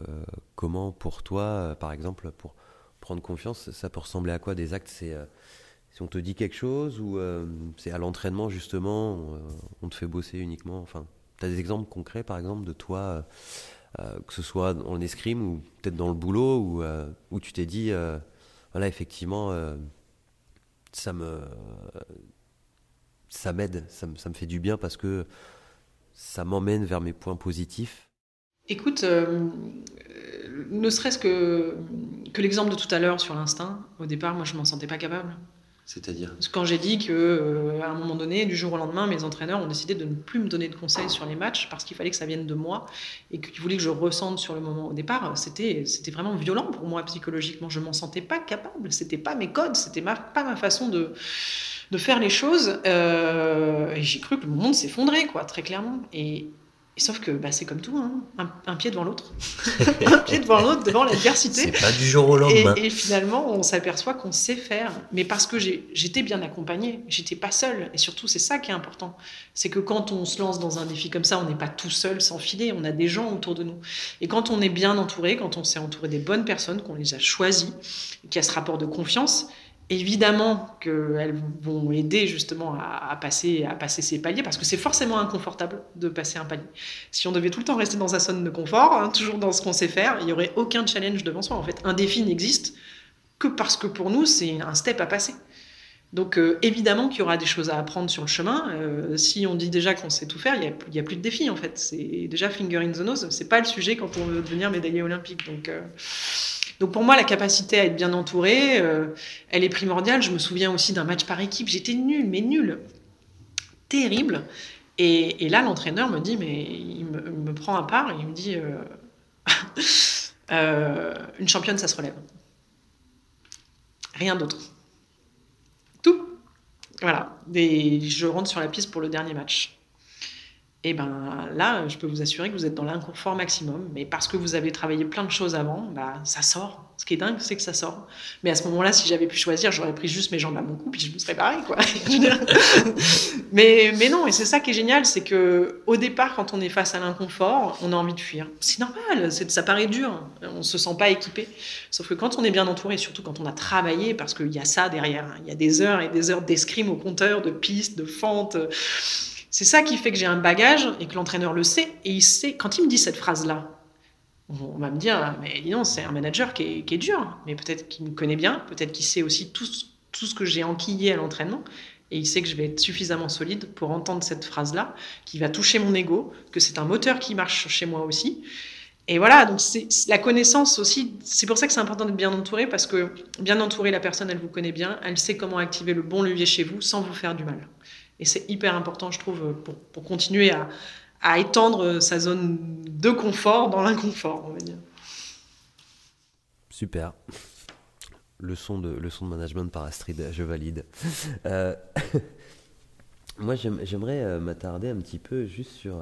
comment pour toi, euh, par exemple, pour prendre confiance Ça peut ressembler à quoi des actes? C'est euh, si on te dit quelque chose ou c'est à l'entraînement justement, on te fait bosser uniquement. Enfin, tu as des exemples concrets, par exemple, de toi, que ce soit en escrime ou peut-être dans le boulot, où, tu t'es dit, voilà, effectivement, ça me ça m'aide, ça, me fait du bien parce que ça m'emmène vers mes points positifs Écoute, euh, ne serait-ce que, que l'exemple de tout à l'heure sur l'instinct, au départ, moi, je m'en sentais pas capable. C'est-à-dire Quand j'ai dit que euh, à un moment donné, du jour au lendemain, mes entraîneurs ont décidé de ne plus me donner de conseils sur les matchs parce qu'il fallait que ça vienne de moi et qu'ils voulaient que je ressente sur le moment au départ, c'était vraiment violent pour moi psychologiquement. Je m'en sentais pas capable. C'était pas mes codes, c'était ma, pas ma façon de de faire les choses. Euh, et j'ai cru que le monde s'effondrait, quoi, très clairement. Et sauf que bah, c'est comme tout, hein. un, pied devant l'autre. un pied devant l'autre, devant l'adversité. C'est pas du jour au lendemain. Et, finalement, on s'aperçoit qu'on sait faire. Mais parce que j'étais bien accompagnée, j'étais pas seule. Et surtout, c'est ça qui est important. C'est que quand on se lance dans un défi comme ça, on n'est pas tout seul sans filer, on a des gens autour de nous. Et quand on est bien entouré, quand on s'est entouré des bonnes personnes, qu'on les a choisies, qu'il y a ce rapport de confiance, Évidemment qu'elles vont aider justement à, passer, à passer ces paliers, parce que c'est forcément inconfortable de passer un palier. Si on devait tout le temps rester dans sa zone de confort, hein, toujours dans ce qu'on sait faire, il n'y aurait aucun challenge devant soi. En fait, un défi n'existe que parce que pour nous, c'est un step à passer. Donc euh, évidemment qu'il y aura des choses à apprendre sur le chemin. Euh, si on dit déjà qu'on sait tout faire, il n'y a, plus de défi en fait. C'est déjà finger in the nose. C'est pas le sujet quand on veut devenir médaillé olympique. Donc euh, donc pour moi, la capacité à être bien entouré, euh, elle est primordiale. Je me souviens aussi d'un match par équipe. J'étais nulle, mais nulle. Terrible. Et, là, l'entraîneur me dit, mais il me, prend à part et il me dit, euh, euh, une championne, ça se relève. Rien d'autre. Tout. Voilà. Et je rentre sur la piste pour le dernier match. Et ben là, je peux vous assurer que vous êtes dans l'inconfort maximum, mais parce que vous avez travaillé plein de choses avant, bah, ça sort. Ce qui est dingue, c'est que ça sort. Mais à ce moment-là, si j'avais pu choisir, j'aurais pris juste mes jambes à mon cou, puis je me serais barré, quoi. mais, mais non, et c'est ça qui est génial, c'est que au départ, quand on est face à l'inconfort, on a envie de fuir. C'est normal, ça paraît dur, on se sent pas équipé. Sauf que quand on est bien entouré, surtout quand on a travaillé, parce qu'il y a ça derrière, hein, il y a des heures et des heures d'escrime au compteur, de pistes, de fentes c'est ça qui fait que j'ai un bagage et que l'entraîneur le sait. Et il sait, quand il me dit cette phrase-là, on va me dire, mais dis c'est un manager qui est, dur. Mais peut-être qu'il me connaît bien, peut-être qu'il sait aussi tout, tout ce que j'ai enquillé à l'entraînement. Et il sait que je vais être suffisamment solide pour entendre cette phrase-là, qui va toucher mon ego, que c'est un moteur qui marche chez moi aussi. Et voilà, donc c'est la connaissance aussi. C'est pour ça que c'est important d'être bien entouré, parce que bien entouré, la personne, elle vous connaît bien, elle sait comment activer le bon levier chez vous sans vous faire du mal. Et c'est hyper important, je trouve, pour, pour continuer à, à, étendre sa zone de confort dans l'inconfort, on va dire. Super. Leçon de, de management par Astrid, je valide. Euh, moi, j'aimerais euh, m'attarder un petit peu juste sur,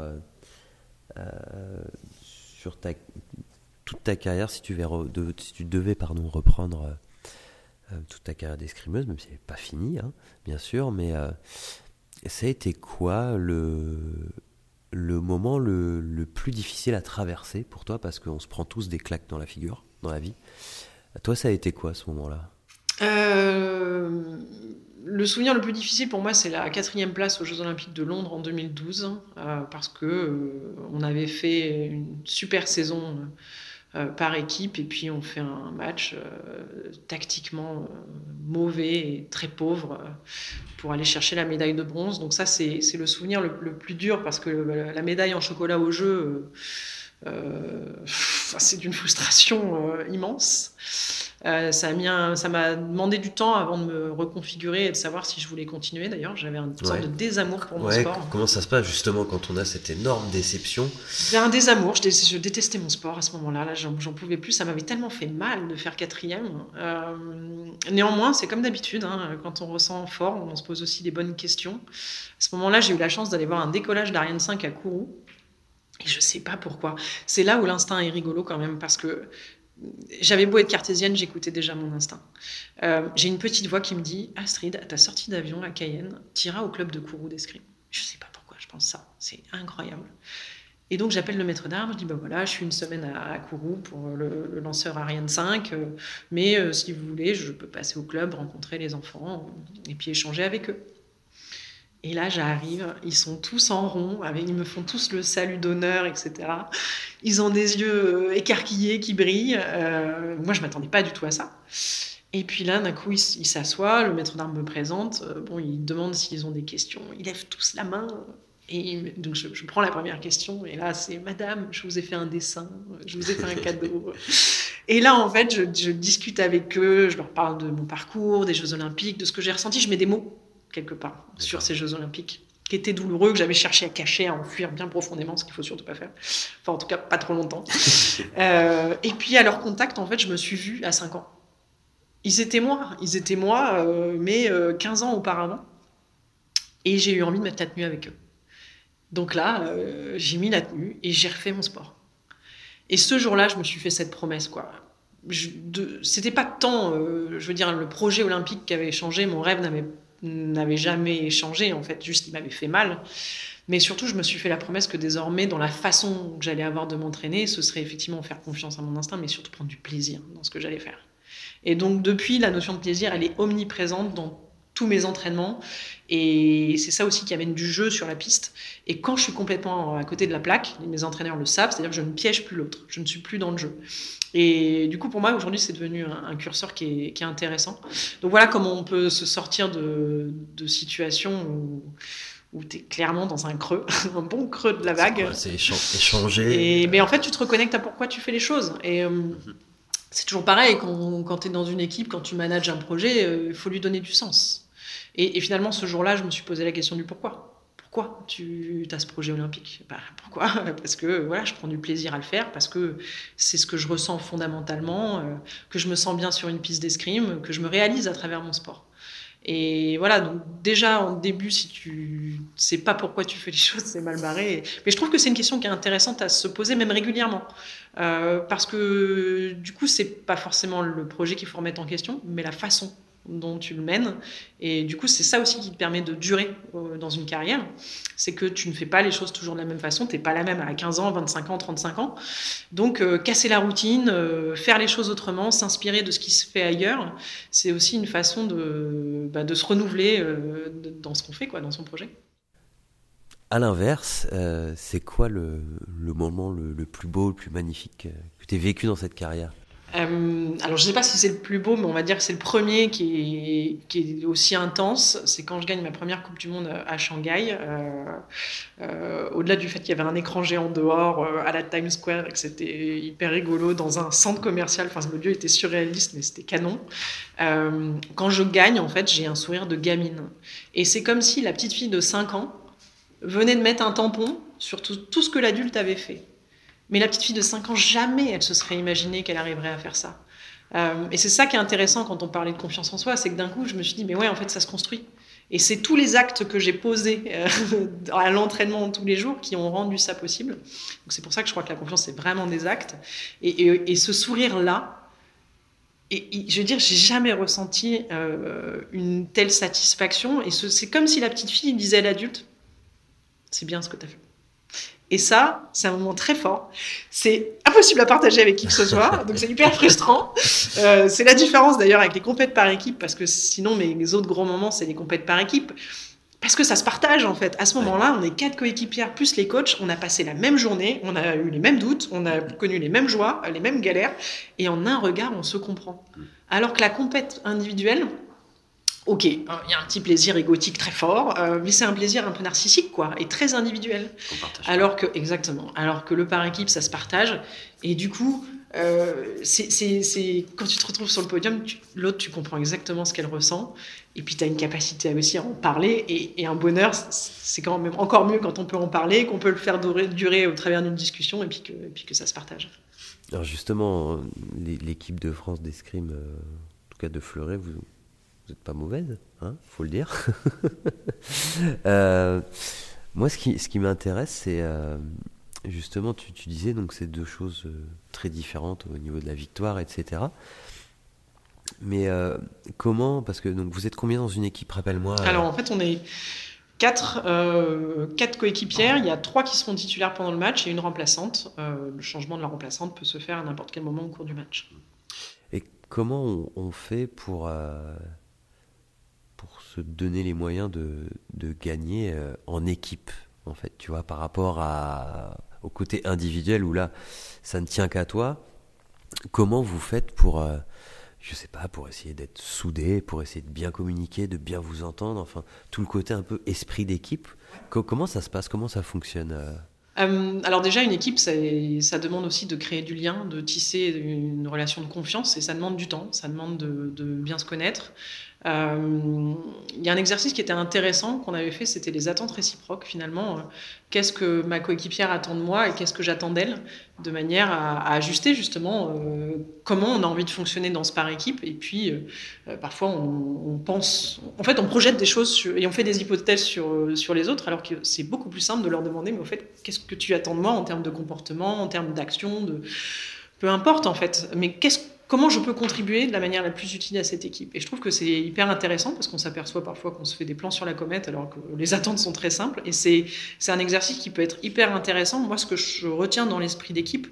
sur ta, toute ta carrière, si tu, si tu devais pardon, reprendre toute ta carrière d'escrimeuse, même si elle n'est pas finie, hein, bien sûr, mais ça a été quoi le, le moment le, le, plus difficile à traverser pour toi? Parce qu'on se prend tous des claques dans la figure, dans la vie. Toi, ça a été quoi ce moment-là? Euh, Le souvenir le plus difficile pour moi, c'est la quatrième place aux Jeux Olympiques de Londres en 2012, euh, parce que euh, on avait fait une super saison par équipe et puis on fait un match euh, tactiquement euh, mauvais et très pauvre pour aller chercher la médaille de bronze. Donc ça, c'est le souvenir le, le, plus dur parce que la médaille en chocolat au jeu, c'est d'une frustration immense. Euh, ça m'a demandé du temps avant de me reconfigurer et de savoir si je voulais continuer. D'ailleurs, j'avais une sorte de désamour pour mon sport. Comment ça se passe justement quand on a cette énorme déception? J'ai un désamour. Je, détestais mon sport à ce moment-là. Là, j'en pouvais plus. Ça m'avait tellement fait mal de faire quatrième. Euh, néanmoins, c'est comme d'habitude. Hein, quand on ressent fort, on se pose aussi des bonnes questions. À ce moment-là, j'ai eu la chance d'aller voir un décollage d'Ariane 5 à Kourou. Et je sais pas pourquoi. C'est là où l'instinct est rigolo quand même, parce que j'avais beau être cartésienne, j'écoutais déjà mon instinct. Euh, j'ai une petite voix qui me dit Astrid, à ta sortie d'avion à Cayenne, t'iras au club de Kourou d'escrime. Je ne sais pas pourquoi je pense ça, c'est incroyable. Et donc j'appelle le maître d'armes, je dis bah voilà, je suis une semaine à, Kourou pour le, lanceur Ariane 5, euh, mais euh, si vous voulez, je peux passer au club, rencontrer les enfants et puis échanger avec eux. Et là, j'arrive, ils sont tous en rond, ils me font tous le salut d'honneur, etc. Ils ont des yeux euh, écarquillés qui brillent. Euh, moi, je m'attendais pas du tout à ça. Et puis là, d'un coup, ils s'assoient, le maître d'armes me présente. Euh, bon, il demande s'ils ont des questions. Ils lèvent tous la main. Et donc, je, prends la première question. Et là, c'est Madame, je vous ai fait un dessin, je vous ai fait un cadeau. et là, en fait, je, je discute avec eux, je leur parle de mon parcours, des Jeux Olympiques, de ce que j'ai ressenti. Je mets des mots quelque part, sur ces Jeux Olympiques, qui étaient douloureux, que j'avais cherché à cacher, à enfuir bien profondément, ce qu'il faut surtout pas faire. Enfin, en tout cas, pas trop longtemps. Euh, et puis, à leur contact, en fait, je me suis vue à 5 ans. Ils étaient moi, ils étaient moi, euh, mais 15 euh, ans auparavant. Et j'ai eu envie de mettre la tenue avec eux. Donc là, j'ai mis la tenue et j'ai refait mon sport. Et ce jour-là, je me suis fait cette promesse, quoi. C'était pas tant, je veux dire, le projet olympique qui avait changé, mon rêve n'avait n'avait jamais changé, en fait, juste il m'avait fait mal. Mais surtout, je me suis fait la promesse que désormais, dans la façon que j'allais avoir de m'entraîner, ce serait effectivement faire confiance à mon instinct, mais surtout prendre du plaisir dans ce que j'allais faire. Et donc, depuis, la notion de plaisir, elle est omniprésente dans tous mes entraînements. Et c'est ça aussi qui amène du jeu sur la piste. Et quand je suis complètement à côté de la plaque, mes entraîneurs le savent, c'est-à-dire que je ne piège plus l'autre, je ne suis plus dans le jeu. Et du coup, pour moi, aujourd'hui, c'est devenu un, curseur qui est, qui est, intéressant. Donc voilà comment on peut se sortir de, de situations où, où tu es clairement dans un creux, un bon creux de la vague. C'est échanger. Et, mais en fait, tu te reconnectes à pourquoi tu fais les choses. Et. Euh, mhm. C'est toujours pareil, quand, quand tu es dans une équipe, quand tu manages un projet, euh, il faut lui donner du sens. Et, finalement, ce jour-là, je me suis posé la question du pourquoi. Pourquoi tu as ce projet olympique? Bah, Pourquoi? Parce que voilà, je prends du plaisir à le faire, parce que c'est ce que je ressens fondamentalement, euh, que je me sens bien sur une piste d'escrime, que je me réalise à travers mon sport. Et voilà, donc déjà en début, si tu sais pas pourquoi tu fais les choses, c'est mal barré. Mais je trouve que c'est une question qui est intéressante à se poser même régulièrement. Euh, parce que du coup, c'est pas forcément le projet qu'il faut remettre en question, mais la façon dont tu le mènes. Et du coup, c'est ça aussi qui te permet de durer euh, dans une carrière. C'est que tu ne fais pas les choses toujours de la même façon. Tu n'es pas la même à 15 ans, 25 ans, 35 ans. Donc, euh, casser la routine, euh, faire les choses autrement, s'inspirer de ce qui se fait ailleurs, c'est aussi une façon de, bah, de se renouveler dans ce qu'on fait, quoi, dans son projet. À l'inverse, c'est quoi le, moment le, le, plus beau, le plus magnifique que tu aies vécu dans cette carrière? Euh, alors je ne sais pas si c'est le plus beau, mais on va dire que c'est le premier qui est, aussi intense. C'est quand je gagne ma première Coupe du Monde à Shanghai. Euh, euh, au-delà du fait qu'il y avait un écran géant dehors à la Times Square et que c'était hyper rigolo dans un centre commercial. Enfin, le lieu était surréaliste, mais c'était canon. quand je gagne, en fait, j'ai un sourire de gamine. Et c'est comme si la petite fille de 5 ans venait de mettre un tampon sur tout ce que l'adulte avait fait. Mais la petite fille de 5 ans, jamais elle se serait imaginée qu'elle arriverait à faire ça. et c'est ça qui est intéressant quand on parlait de confiance en soi, c'est que d'un coup, je me suis dit, mais ouais, en fait, ça se construit. Et c'est tous les actes que j'ai posés à l'entraînement tous les jours qui ont rendu ça possible. Donc c'est pour ça que je crois que la confiance, c'est vraiment des actes. et ce sourire-là, je veux dire, j'ai jamais ressenti euh, une telle satisfaction. Et c'est comme si la petite fille disait à l'adulte C'est bien ce que tu as fait. Et ça, c'est un moment très fort. C'est impossible à partager avec qui que ce soit, donc c'est hyper frustrant. Euh, c'est la différence d'ailleurs avec les compètes par équipe, parce que sinon mes autres gros moments, c'est les compètes par équipe parce que ça se partage en fait. À ce moment-là, on est quatre coéquipières plus les coachs, on a passé la même journée, on a eu les mêmes doutes, on a connu les mêmes joies, les mêmes galères, et en un regard, on se comprend. Mm. Alors que la compète individuelle, ok, il y a un petit plaisir égotique très fort, euh, mais c'est un plaisir un peu narcissique quoi, et très individuel. Alors que exactement, alors que le par équipe, ça se partage, et du coup, euh, c'est quand tu te retrouves sur le podium, l'autre, tu comprends exactement ce qu'elle ressent. Et puis, tu as une capacité aussi à en parler. Et, un bonheur, c'est quand même encore mieux quand on peut en parler, qu'on peut le faire durer, au travers d'une discussion et puis, que, puis que ça se partage. Alors, justement, l'équipe de France d'escrime, euh, en tout cas de Fleuret, vous n'êtes pas mauvaise, hein, faut le dire. Euh, moi, ce qui, ce qui m'intéresse, c'est justement, tu, disais donc c'est deux choses euh, très différentes au niveau de la victoire, etc. Mais euh, comment Parce que donc vous êtes combien dans une équipe? Rappelle-moi. Euh Alors en fait, on est quatre, quatre coéquipières. Il y a trois qui seront titulaires pendant le match et une remplaçante. le changement de la remplaçante peut se faire à n'importe quel moment au cours du match. Et comment on, on fait pour se donner les moyens de, de gagner en équipe en fait, tu vois, par rapport au côté individuel où là, ça ne tient qu'à toi. Comment vous faites pour, euh, je sais pas, pour essayer d'être soudé, pour essayer de bien communiquer, de bien vous entendre, enfin, tout le côté un peu esprit d'équipe? comment ça se passe? Comment ça fonctionne euh? Euh, alors déjà, une équipe, ça, demande aussi de créer du lien, de tisser une relation de confiance, et ça demande du temps, ça demande de, de bien se connaître. Euh, il y a un exercice qui était intéressant qu'on avait fait, c'était les attentes réciproques finalement. Qu'est-ce que ma coéquipière attend de moi et qu'est-ce que j'attends d'elle, de manière à, ajuster justement euh, comment on a envie de fonctionner dans ce par équipe. Et puis euh, parfois on, pense, en fait on projette des choses et on fait des hypothèses sur, sur les autres, alors que c'est beaucoup plus simple de leur demander, mais au fait, qu'est-ce que tu attends de moi en termes de comportement, en termes d'action, peu importe en fait, mais qu'est-ce comment je peux contribuer de la manière la plus utile à cette équipe. Et je trouve que c'est hyper intéressant parce qu'on s'aperçoit parfois qu'on se fait des plans sur la comète alors que les attentes sont très simples. Et c'est un exercice qui peut être hyper intéressant. Moi, ce que je retiens dans l'esprit d'équipe,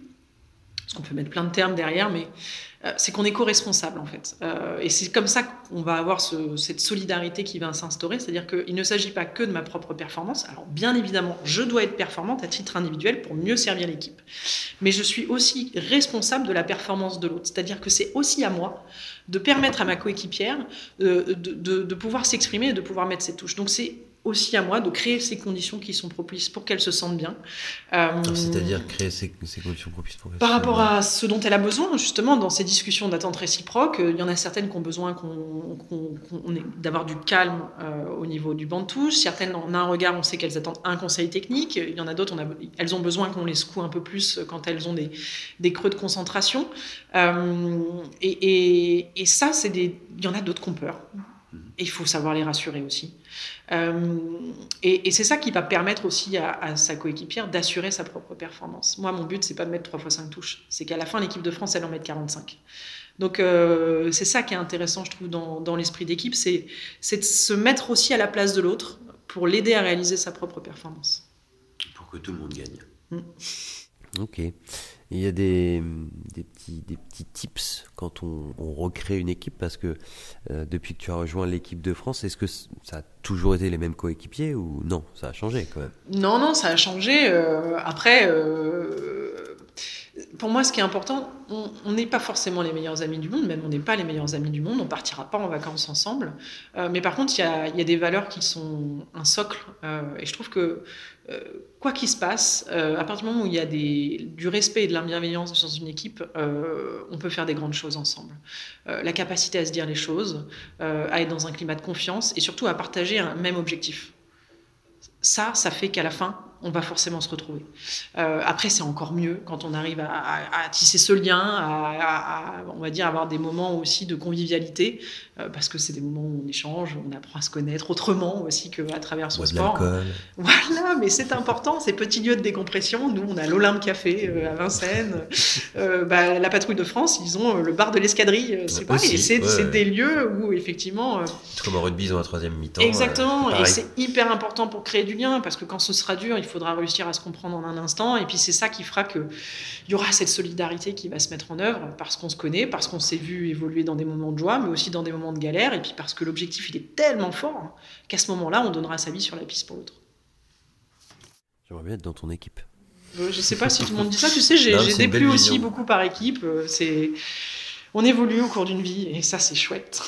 parce qu'on peut mettre plein de termes derrière, mais euh, c'est qu'on est co-responsable en fait. Euh, et c'est comme ça qu'on va avoir cette solidarité qui va s'instaurer, c'est-à-dire qu'il ne s'agit pas que de ma propre performance. Alors bien évidemment, je dois être performante à titre individuel pour mieux servir l'équipe, mais je suis aussi responsable de la performance de l'autre, c'est-à-dire que c'est aussi à moi de permettre à ma coéquipière euh, de, de pouvoir s'exprimer et de pouvoir mettre ses touches. Donc c'est aussi à moi de créer ces conditions qui sont propices pour qu'elle se sente bien. Euh, c'est-à-dire créer ces, conditions propices pour Par rapport à ce dont elle a besoin, justement, dans ces discussions d'attente réciproque, il y en a certaines qui ont besoin qu'on, d'avoir du calme euh, au niveau du banc de touche. Certaines, en un regard, on sait qu'elles attendent un conseil technique. Il y en a d'autres, on a, elles ont besoin qu'on les secoue un peu plus quand elles ont des, des creux de concentration. Euh, et, et, ça, c'est des... il y en a d'autres qui ont peur. Et il faut savoir les rassurer aussi. Euh, et, c'est ça qui va permettre aussi à, sa coéquipière d'assurer sa propre performance. Moi, mon but, c'est pas de mettre 3 fois 5 touches. C'est qu'à la fin, l'équipe de France, elle en mette 45. Donc, euh, c'est ça qui est intéressant, je trouve, dans, l'esprit d'équipe. C'est de se mettre aussi à la place de l'autre pour l'aider à réaliser sa propre performance. Pour que tout le monde gagne. Mm. Ok il y a des, des, des petits tips quand on, recrée une équipe parce que euh, depuis que tu as rejoint l'équipe de France, est-ce que ça a toujours été les mêmes coéquipiers ou non Ça a changé quand même? Non, non, ça a changé. Euh, après, euh, pour moi, ce qui est important, on n'est pas forcément les meilleurs amis du monde, même on n'est pas les meilleurs amis du monde, on partira pas en vacances ensemble. mais par contre, il y a, des valeurs qui sont un socle. et je trouve que quoi qu'il se passe, euh, à partir du moment où il y a du respect et de la bienveillance dans une équipe, euh, on peut faire des grandes choses ensemble. la capacité à se dire les choses, à être dans un climat de confiance et surtout à partager un même objectif. Ça, ça fait qu'à la fin, on va forcément se retrouver. Euh, après, c'est encore mieux quand on arrive à, tisser ce lien, à, on va dire avoir des moments aussi de convivialité, euh, parce que c'est des moments où on échange, on apprend à se connaître autrement aussi qu'à travers son sport. Voilà, mais c'est important, ces petits lieux de décompression. Nous, on a l'Olympe Café euh, à Vincennes, bah, la Patrouille de France, ils ont le bar de l'escadrille, c'est c'est des lieux où effectivement. Comme au rugby, ils ont un troisième mi-temps. Exactement, et c'est hyper important pour créer du lien, parce que quand ce sera dur, il faudra réussir à se comprendre en un instant. Et puis c'est ça qui fera qu'il y aura cette solidarité qui va se mettre en œuvre parce qu'on se connaît, parce qu'on s'est vu évoluer dans des moments de joie, mais aussi dans des moments de galère. Et puis parce que l'objectif, il est tellement fort hein, qu'à ce moment-là, on donnera sa vie sur la piste pour l'autre. J'aimerais bien être dans ton équipe. Euh, je sais pas si tout le monde dit ça. Tu sais, j'ai déplu aussi beaucoup par équipe. Euh, c'est on évolue au cours d'une vie et ça, c'est chouette.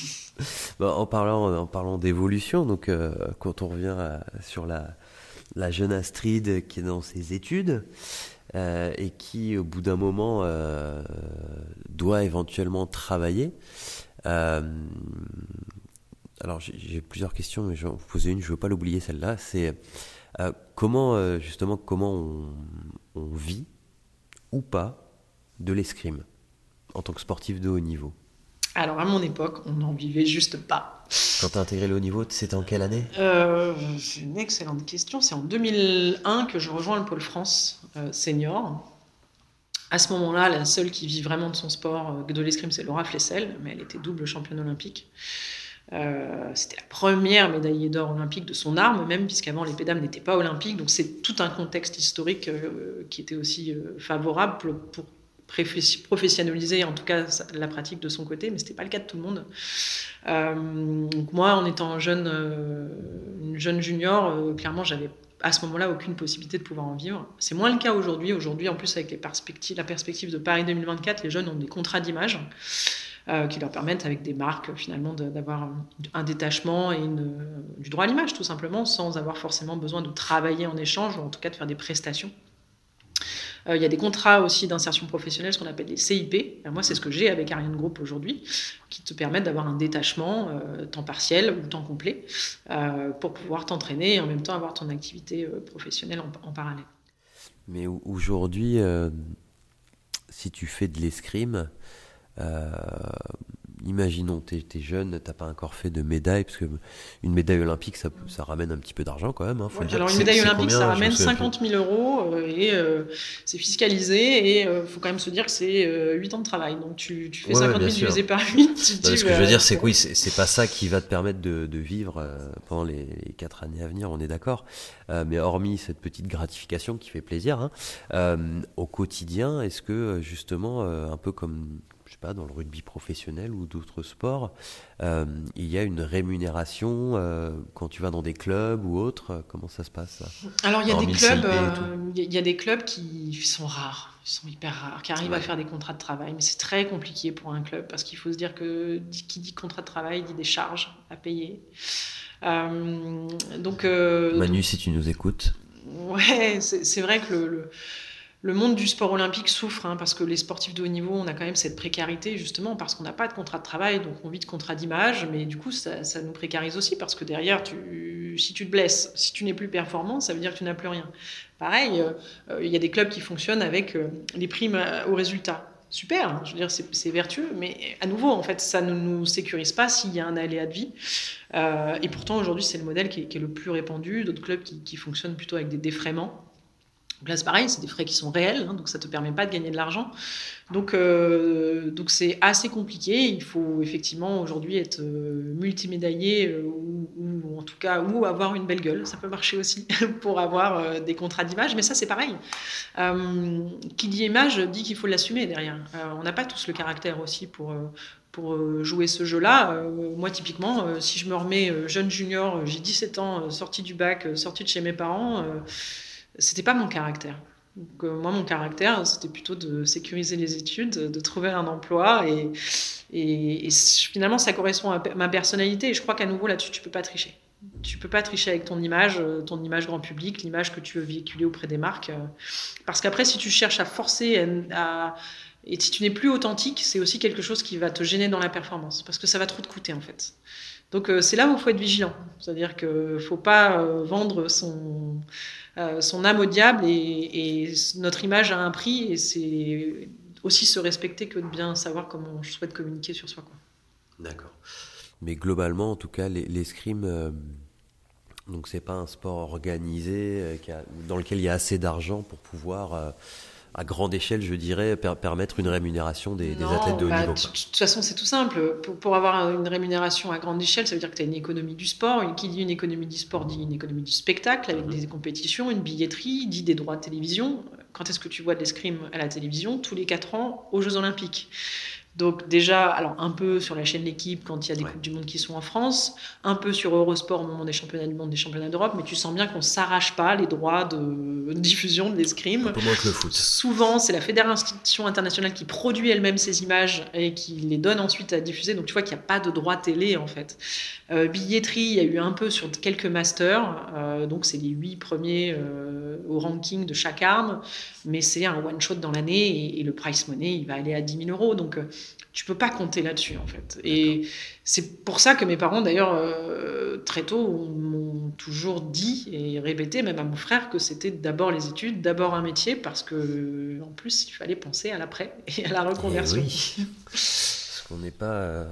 en parlant, en parlant d'évolution, donc euh, quand on revient sur la, la jeune Astrid qui est dans ses études euh, et qui, au bout d'un moment, euh, doit éventuellement travailler. Euh, alors, j'ai plusieurs questions, mais je vais en poser une, je ne veux pas l'oublier celle-là. C'est comment, justement, comment on, on, vit ou pas de l'escrime en tant que sportif de haut niveau? Alors à mon époque, on n'en vivait juste pas. Quand tu as intégré le haut niveau, c'était en quelle année? Euh, C'est une excellente question. C'est en 2001 que je rejoins le Pôle France euh, senior. À ce moment-là, la seule qui vit vraiment de son sport, euh, de l'escrime, c'est Laura Flessel, mais elle était double championne olympique. c'était la première médaillée d'or olympique de son arme, même puisqu'avant les pédames n'étaient pas olympiques. Donc c'est tout un contexte historique qui était aussi favorable pour, pour professionnaliser en tout cas la pratique de son côté, mais ce n'était pas le cas de tout le monde. Euh, donc moi, en étant jeune, euh, une jeune junior, euh, clairement, j'avais à ce moment-là aucune possibilité de pouvoir en vivre. C'est moins le cas aujourd'hui. Aujourd'hui, en plus, avec les perspectives, la perspective de Paris 2024, les jeunes ont des contrats d'image. qui leur permettent, avec des marques, finalement, d'avoir un détachement et du droit à l'image, tout simplement, sans avoir forcément besoin de travailler en échange, ou en tout cas de faire des prestations. Euh, il y a des contrats aussi d'insertion professionnelle, ce qu'on appelle les CIP. moi, c'est ce que j'ai avec Ariane Group aujourd'hui, qui te permettent d'avoir un détachement euh, temps partiel ou temps complet euh, pour pouvoir t'entraîner et en même temps avoir ton activité professionnelle en, parallèle. Mais aujourd'hui, si tu fais de l'escrime, imaginons, tu es, jeune, tu pas encore fait de médaille, parce qu'une médaille olympique, ça, ça, ramène un petit peu d'argent quand même. Hein, alors, une médaille olympique, ça ramène 50 000 euros euh, et euh, c'est fiscalisé. Et il euh, faut quand même se dire que c'est 8 ans de travail. Donc, tu, tu fais 50 000 divisé par 8. ce que je veux dire, c'est que oui, c'est pas ça qui va te permettre de, de vivre pendant les, les, 4 années à venir, on est d'accord. mais hormis cette petite gratification qui fait plaisir, hein, au quotidien, est-ce que justement, un peu comme je sais pas, dans le rugby professionnel ou d'autres sports, euh, il y a une rémunération euh, quand tu vas dans des clubs ou autres Comment ça se passe Alors il y a des clubs, euh, il y a des clubs qui sont rares, ils sont hyper rares, qui arrivent à faire des contrats de travail, mais c'est très compliqué pour un club parce qu'il faut se dire que qui dit contrat de travail dit des charges à payer. donc Manu, si tu nous écoutes. Ouais, c'est vrai que le le monde du sport olympique souffre hein, parce que les sportifs de haut niveau, on a quand même cette précarité justement parce qu'on n'a pas de contrat de travail, donc on vit de contrat d'image, mais du coup ça, nous précarise aussi parce que derrière, si tu te blesses, si tu n'es plus performant, ça veut dire que tu n'as plus rien. Pareil, euh, il y a des clubs qui fonctionnent avec euh, les primes au résultat. Super, hein, je veux dire, c'est vertueux, mais à nouveau, en fait, ça ne nous sécurise pas s'il y a un aléa de vie. Euh, et pourtant, aujourd'hui, c'est le modèle qui est, le plus répandu. D'autres clubs qui, qui fonctionnent plutôt avec des défraiements. Donc là, c'est pareil, c'est des frais qui sont réels, hein, donc ça ne te permet pas de gagner de l'argent. Donc, euh, donc c'est assez compliqué. Il faut effectivement aujourd'hui être euh, multimédaillé euh, ou, en tout cas ou avoir une belle gueule. Ça peut marcher aussi pour avoir des contrats d'image, mais ça c'est pareil. qui dit image dit qu'il faut l'assumer derrière. on n'a pas tous le caractère aussi pour pour jouer ce jeu-là. moi, typiquement, si je me remets jeune junior, j'ai 17 ans, sorti du bac, sorti de chez mes parents, c'était pas mon caractère. Euh, moi, mon caractère, c'était plutôt de sécuriser les études, de trouver un emploi. Et, et, finalement, ça correspond à ma personnalité. Et je crois qu'à nouveau, là-dessus, tu peux pas tricher. Tu peux pas tricher avec ton image, euh, ton image grand public, l'image que tu veux véhiculer auprès des marques. Euh. Parce qu'après, si tu cherches à forcer à, Et si tu n'es plus authentique, c'est aussi quelque chose qui va te gêner dans la performance, parce que ça va trop te coûter en fait. Donc euh, c'est là où il faut être vigilant. C'est-à-dire qu'il ne faut pas euh, vendre son, euh, son âme au diable et, notre image a un prix et c'est aussi se respecter que de bien savoir comment on souhaite communiquer sur soi. D'accord. Mais globalement, en tout cas, l'escrime, les donc c'est pas un sport organisé dans lequel il y a assez d'argent pour pouvoir à grande échelle, je dirais, permettre une rémunération des, athlètes de haut bah, niveau. De toute façon, c'est tout simple. Pour, avoir une rémunération à grande échelle, ça veut dire que tu as une économie du sport. Une, qui dit une économie du sport dit une économie du spectacle, avec mhm. des compétitions, une billetterie, dit des droits de télévision. Quand est-ce que tu vois de l'escrime à la télévision? Tous les 4 ans aux Jeux Olympiques. Donc déjà, alors un peu sur la chaîne L'équipe quand il y a des Coupes du Monde qui sont en France, un peu sur Eurosport au moment des championnats du monde, des championnats d'Europe, mais tu sens bien qu'on s'arrache pas les droits de diffusion de l'escrime. Un peu moins que le foot. Souvent, c'est la Fédération internationale qui produit elle-même ces images et qui les donne ensuite à diffuser. Donc tu vois qu'il n'y a pas de droit télé en fait. Euh, billetterie, il y a eu un peu sur quelques masters, euh, donc c'est les huit premiers euh, au ranking de chaque arme, mais c'est un one shot dans l'année et, et, le price money il va aller à 10 000 euros. Donc tu peux pas compter là-dessus en fait. Et c'est pour ça que mes parents d'ailleurs euh, très tôt m'ont toujours dit et répété même à mon frère que c'était d'abord les études, d'abord un métier parce que en plus il fallait penser à l'après et à la reconversion. Eh oui. Parce qu'on n'est pas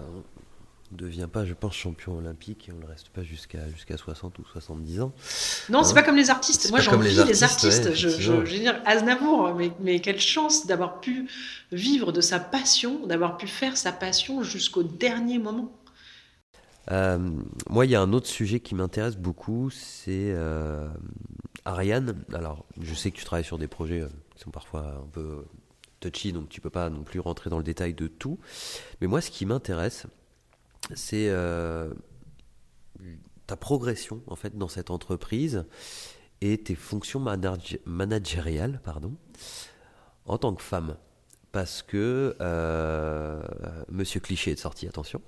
euh, ne devient pas, je pense, champion olympique et on ne le reste pas jusqu'à jusqu'à 60 ou 70 ans. Non, c'est hein pas comme les artistes. Moi, j'envie les, les artistes. je, je, veux dire, Aznavour, mais, mais quelle chance d'avoir pu vivre de sa passion, d'avoir pu faire sa passion jusqu'au dernier moment. Euh, moi, il y a un autre sujet qui m'intéresse beaucoup, c'est euh, Ariane. Alors, je sais que tu travailles sur des projets euh, qui sont parfois un peu touchy, donc tu peux pas non plus rentrer dans le détail de tout. Mais moi, ce qui m'intéresse, c'est euh, ta progression en fait dans cette entreprise et tes fonctions managériales pardon, en tant que femme. Parce que euh, Monsieur Cliché est sorti, attention.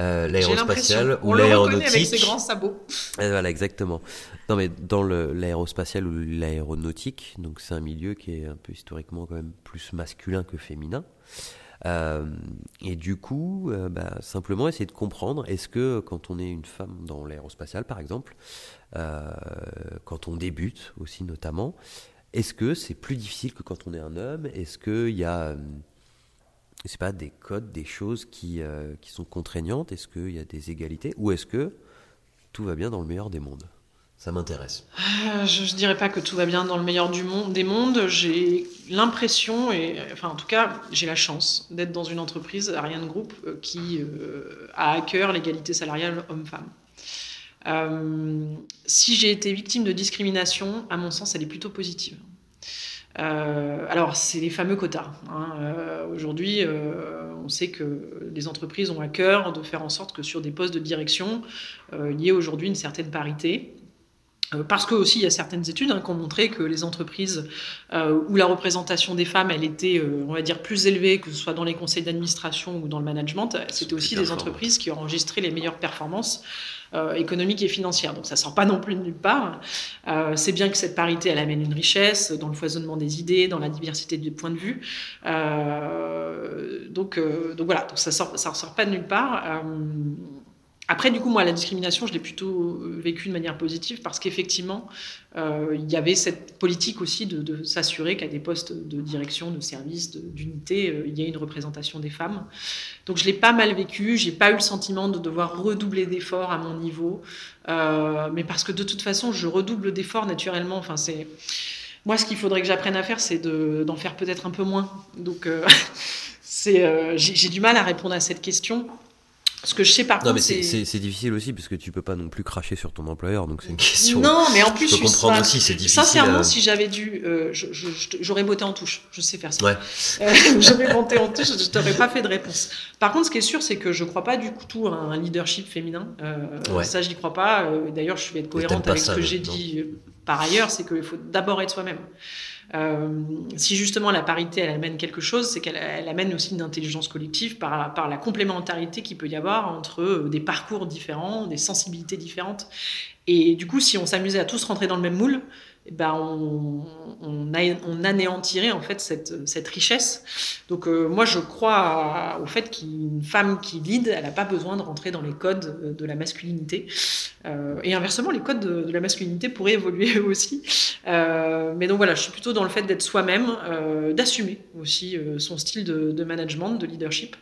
Euh, l'aérospatial ou l'aéronautique. avec ses grands sabots. voilà, exactement. Non, mais dans l'aérospatial ou l'aéronautique, donc c'est un milieu qui est un peu historiquement quand même plus masculin que féminin. Euh, et du coup, euh, bah, simplement essayer de comprendre, est-ce que quand on est une femme dans l'aérospatiale, par exemple, euh, quand on débute aussi notamment, est-ce que c'est plus difficile que quand on est un homme? Est-ce qu'il y a, pas des codes, des choses qui, qui sont contraignantes? Est-ce qu'il y a des égalités? Ou est-ce que tout va bien dans le meilleur des mondes? Ça m'intéresse. Euh, je ne dirais pas que tout va bien dans le meilleur des mondes. J'ai l'impression, et enfin en tout cas, j'ai la chance d'être dans une entreprise, Ariane Group, euh, qui euh, a à cœur l'égalité salariale homme-femme. si j'ai été victime de discrimination, à mon sens, elle est plutôt positive. alors, c'est les fameux quotas. Hein. Aujourd'hui, on sait que les entreprises ont à cœur de faire en sorte que sur des postes de direction, il y ait aujourd'hui une certaine parité. Euh, parce que aussi il y a certaines études hein, qui ont montré que les entreprises euh, où la représentation des femmes elle était euh, on va dire plus élevée que ce soit dans les conseils d'administration ou dans le management c'était aussi des entreprises qui ont enregistré les meilleures performances économiques et financières. Donc ça sort pas non plus de nulle part. C'est bien que cette parité elle amène une richesse dans le foisonnement des idées dans la diversité des points de vue. Donc donc voilà donc ça sort ça ressort pas de nulle part après, du coup, moi, la discrimination, je l'ai plutôt euh, vécue de manière positive parce qu'effectivement, euh, il y avait cette politique aussi de, s'assurer qu'à des postes de direction, de service, d'unité, euh, il y ait une représentation des femmes. Donc, je l'ai pas mal vécu. J'ai pas eu le sentiment de devoir redoubler d'efforts à mon niveau, mais parce que de toute façon, je redouble d'efforts naturellement. Enfin, c'est moi, ce qu'il faudrait que j'apprenne à faire, c'est d'en faire peut-être un peu moins. Donc, c'est j'ai du mal à répondre à cette question. Ce que je sais par non, mais c'est difficile aussi parce que tu peux pas non plus cracher sur ton employeur, donc c'est une question. Non, mais en plus, je peux comprendre aussi, c'est difficile. Sincèrement, si j'avais dû, euh, j'aurais botté en touche. Je sais faire ça. Ouais. Euh, j'aurais monté en touche, je t'aurais pas fait de réponse. Par contre, ce qui est sûr, c'est que je crois pas du tout à un leadership féminin. Euh, Ça, je n'y crois pas. Euh, d'ailleurs, je vais être cohérente avec ce que j'ai dit par ailleurs, c'est qu'il faut d'abord être soi-même. Euh, si justement la parité elle amène quelque chose, c'est qu'elle amène aussi une intelligence collective par, par la complémentarité qu'il peut y avoir entre euh, des parcours différents, des sensibilités différentes. Et du coup, si on s'amusait à tous rentrer dans le même moule, ben on, on, anéantirait en fait cette, richesse. Donc euh, moi je crois au fait qu'une femme qui lead, elle n'a pas besoin de rentrer dans les codes de la masculinité. Euh, et inversement, les codes de, la masculinité pourraient évoluer aussi. Euh, mais donc voilà, je suis plutôt dans le fait d'être soi-même, d'assumer aussi son style de, de, management, de leadership,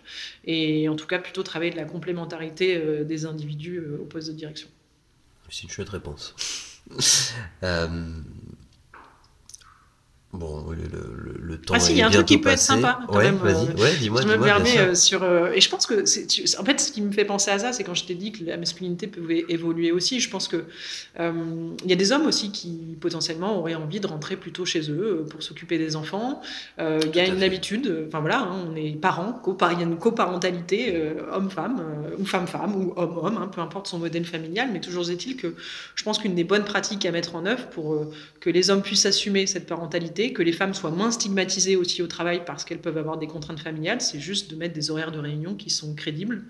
et en tout cas plutôt travailler de la complémentarité des individus au poste de direction. C'est une chouette réponse. Euh, Bon, le, le, le, temps. Ah si, il y a un truc qui peut être sympa. Quand ouais, vas-y, euh, ouais, dis-moi. Je me permets euh, sur. Euh, et je pense que. En fait, ce qui me fait penser à ça, c'est quand je t'ai dit que la masculinité pouvait évoluer aussi. Je pense que il y a des hommes aussi qui potentiellement auraient envie de rentrer plutôt chez eux pour s'occuper des enfants. Il y a une habitude. Enfin voilà, hein, on est parents, il y a une coparentalité homme-femme ou femme-femme ou homme-homme, hein, peu importe son modèle familial. Mais toujours est-il que je pense qu'une des bonnes pratiques à mettre en œuvre pour que les hommes puissent assumer cette parentalité que les femmes soient moins stigmatisées aussi au travail parce qu'elles peuvent avoir des contraintes familiales, c'est juste de mettre des horaires de réunion qui sont crédibles.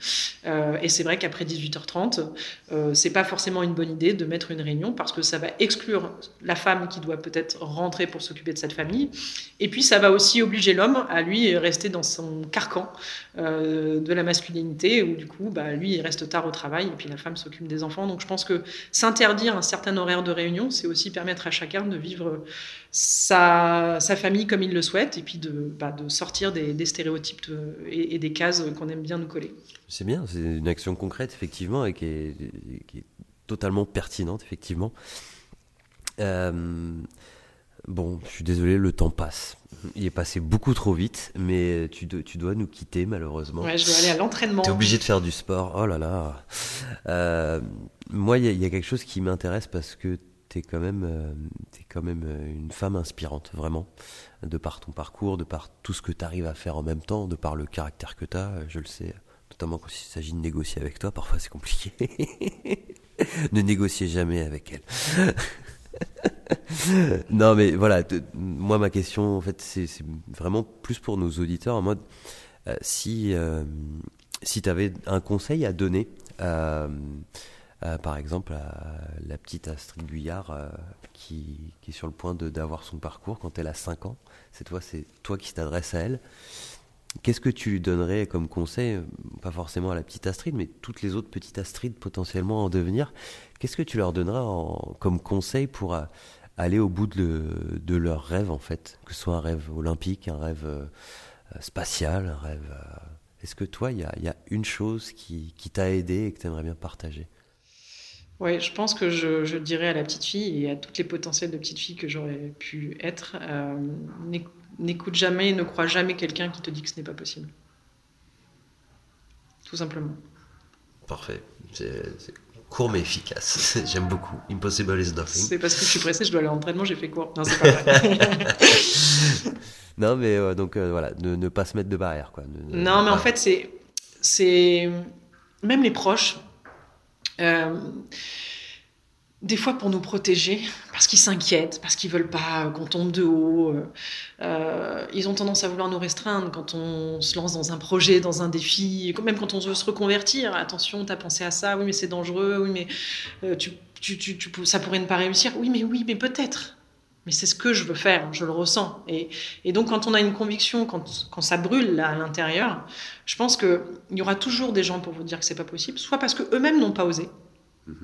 Euh, et c'est vrai qu'après 18h30, euh, c'est pas forcément une bonne idée de mettre une réunion parce que ça va exclure la femme qui doit peut-être rentrer pour s'occuper de cette famille. Et puis ça va aussi obliger l'homme à lui rester dans son carcan euh, de la masculinité où du coup, bah, lui, il reste tard au travail et puis la femme s'occupe des enfants. Donc je pense que s'interdire un certain horaire de réunion, c'est aussi permettre à chacun de vivre sa, sa, famille comme il le souhaite, et puis de, bah, de sortir des, stéréotypes et, des cases qu'on aime bien nous coller. C'est bien, c'est une action concrète, effectivement, et qui est, qui est totalement pertinente, effectivement. Euh, bon, je suis désolé, le temps passe. Il est passé beaucoup trop vite, mais tu, tu dois nous quitter, malheureusement. Ouais, je dois aller à l'entraînement. Tu es obligé de faire du sport, oh là là. Euh, moi, il y, y, a quelque chose qui m'intéresse parce que tu quand même, euh, es quand même euh, une femme inspirante, vraiment, de par ton parcours, de par tout ce que tu arrives à faire en même temps, de par le caractère que tu as, je le sais, notamment quand il s'agit de négocier avec toi, parfois c'est compliqué. ne négociez jamais avec elle. non mais voilà, moi ma question en fait c'est vraiment plus pour nos auditeurs en mode euh, si si tu avais un conseil à donner par exemple, la petite Astrid Guyard euh, qui, est sur le point d'avoir son parcours quand elle a 5 ans. C'est toi, toi qui t'adresses à elle. Qu'est-ce que tu lui donnerais comme conseil, pas forcément à la petite Astrid, mais toutes les autres petites Astrid potentiellement en devenir Qu'est-ce que tu leur donneras comme conseil pour euh, aller au bout de, leur rêve en fait? Que ce soit un rêve olympique, un rêve spatial, un rêve... Est-ce que toi, il y a, une chose qui, qui t'a aidé et que tu aimerais bien partager? Oui, je pense que je, dirais à la petite fille et à toutes les potentielles de petite fille que j'aurais pu être, euh, n'écoute jamais, ne crois jamais quelqu'un qui te dit que ce n'est pas possible. Tout simplement. Parfait. C'est court mais efficace. J'aime beaucoup. Impossible is nothing. C'est parce que je suis pressé, je dois aller à l'entraînement, j'ai fait court. Non, c'est pas vrai. non, mais euh, donc euh, voilà, ne, pas se mettre de barrière. Quoi. non, mais en fait, c'est. Même les proches, euh, des fois pour nous protéger, parce qu'ils s'inquiètent, parce qu'ils veulent pas qu'on tombe de haut. Euh, euh, ils ont tendance à vouloir nous restreindre quand on se lance dans un projet, dans un défi, même quand on veut se reconvertir. Attention, tu as pensé à ça, oui, mais c'est dangereux, oui, mais ça pourrait ne pas réussir. Oui, mais oui, mais peut-être. Mais c'est ce que je veux faire, je le ressens. Et, et donc, quand on a une conviction, quand, quand ça brûle là, à l'intérieur, je pense qu'il y aura toujours des gens pour vous dire que c'est pas possible, soit parce qu'eux-mêmes n'ont pas osé, mm-hmm.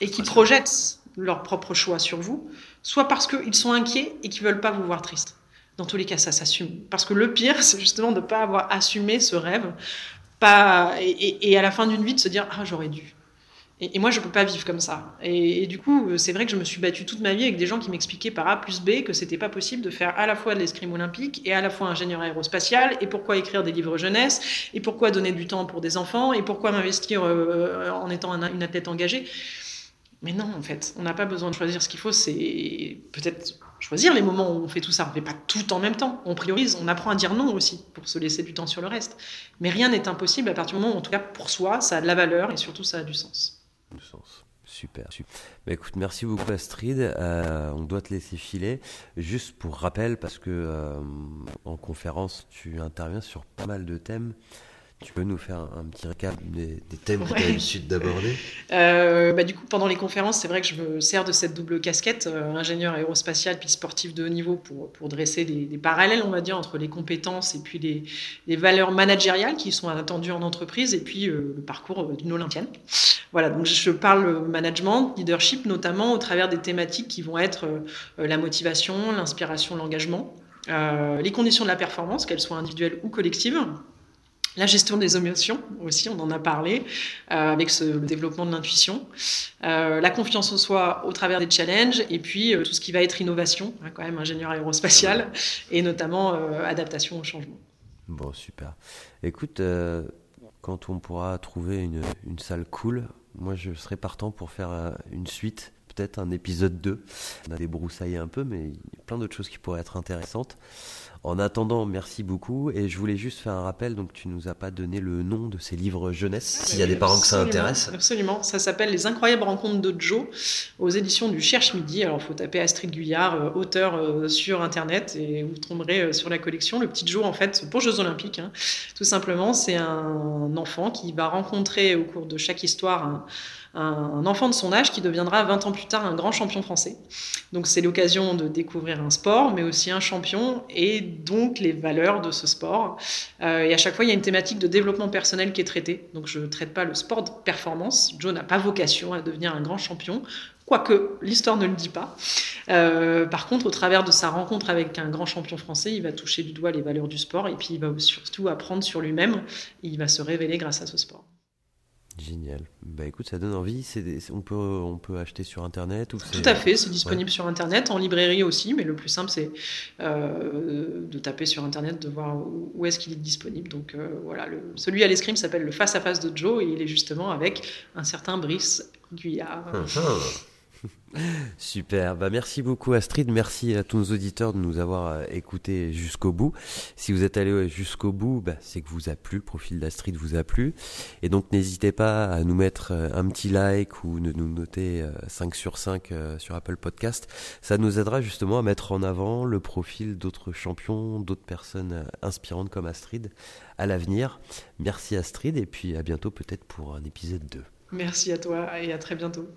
et qui projettent leur propre choix sur vous, soit parce qu'ils sont inquiets et qui veulent pas vous voir triste. Dans tous les cas, ça s'assume. Parce que le pire, c'est justement de ne pas avoir assumé ce rêve, pas, et, et à la fin d'une vie, de se dire Ah, j'aurais dû. Et, moi, je ne peux pas vivre comme ça. Et, du coup, c'est vrai que je me suis battue toute ma vie avec des gens qui m'expliquaient par A plus B que c'était pas possible de faire à la fois de l'escrime olympique et à la fois ingénieur aérospatial, et pourquoi écrire des livres jeunesse, et pourquoi donner du temps pour des enfants, et pourquoi m'investir euh, en étant une athlète engagée. Mais non, en fait, on n'a pas besoin de choisir ce qu'il faut, c'est peut-être choisir les moments où on fait tout ça. On fait pas tout en même temps. On priorise, on apprend à dire non aussi pour se laisser du temps sur le reste. Mais rien n'est impossible à partir du moment où, en tout cas pour soi, ça a de la valeur et surtout ça a du sens sens. Super. Bah, écoute, merci beaucoup Astrid. Euh, on doit te laisser filer. Juste pour rappel, parce que euh, en conférence, tu interviens sur pas mal de thèmes. Tu peux nous faire un petit récap des, thèmes que tu as l'habitude d'aborder euh, bah, Du coup, pendant les conférences, c'est vrai que je me sers de cette double casquette, euh, ingénieur aérospatial puis sportif de haut niveau, pour, pour dresser des, parallèles, on va dire, entre les compétences et puis les, les valeurs managériales qui sont attendues en entreprise et puis euh, le parcours d'une Olympienne. Voilà, donc je parle management, leadership, notamment au travers des thématiques qui vont être la motivation, l'inspiration, l'engagement, les conditions de la performance, qu'elles soient individuelles ou collectives la gestion des émotions aussi, on en a parlé, euh, avec ce, le développement de l'intuition. Euh, la confiance en soi au travers des challenges, et puis euh, tout ce qui va être innovation, hein, quand même ingénieur aérospatial, et notamment adaptation au changement. Bon, super. Écoute, quand on pourra trouver une, une, salle cool, moi je serai partant pour faire une suite, peut-être un épisode 2. On a débroussaillé un peu, mais il y a plein d'autres choses qui pourraient être intéressantes. En attendant, merci beaucoup. Et je voulais juste faire un rappel, donc tu nous as pas donné le nom de ces livres jeunesse, s'il y a des parents que ça intéresse. Absolument, ça s'appelle Les incroyables rencontres de Joe, aux éditions du Cherche Midi. Alors, il faut taper Astrid Guyard, euh, auteur euh, sur Internet, et vous tomberez euh, sur la collection. Le petit Joe, en fait, pour Jeux Olympiques, hein. tout simplement, c'est un enfant qui va rencontrer au cours de chaque histoire un un enfant de son âge qui deviendra 20 ans plus tard un grand champion français. Donc c'est l'occasion de découvrir un sport, mais aussi un champion et donc les valeurs de ce sport. Euh, et à chaque fois, il y a une thématique de développement personnel qui est traitée. Donc je ne traite pas le sport de performance. Joe n'a pas vocation à devenir un grand champion. Quoique l'histoire ne le dit pas. Euh, par contre, au travers de sa rencontre avec un grand champion français, il va toucher du doigt les valeurs du sport et puis il va surtout apprendre sur lui-même. Il va se révéler grâce à ce sport. Génial. Bah écoute, ça donne envie. on, peut, on peut acheter sur Internet ou Tout à fait, c'est disponible sur Internet, en librairie aussi, mais le plus simple, c'est euh, de taper sur Internet, de voir où, est-ce qu'il est disponible. Donc euh, voilà, le, celui à l'escrime s'appelle Le Face à Face de Joe et il est justement avec un certain Brice Guyard. Super, bah merci beaucoup Astrid, merci à tous nos auditeurs de nous avoir euh, écoutés jusqu'au bout. Si vous êtes allé jusqu'au bout, bah, c'est que vous a plu, le profil d'Astrid vous a plu. Et donc n'hésitez pas à nous mettre euh, un petit like ou de nous noter 5 euh, sur 5 sur Apple Podcast. Ça nous aidera justement à mettre en avant le profil d'autres champions, d'autres personnes inspirantes comme Astrid à l'avenir. Merci Astrid et puis à bientôt peut-être pour un épisode 2. Merci à toi et à très bientôt.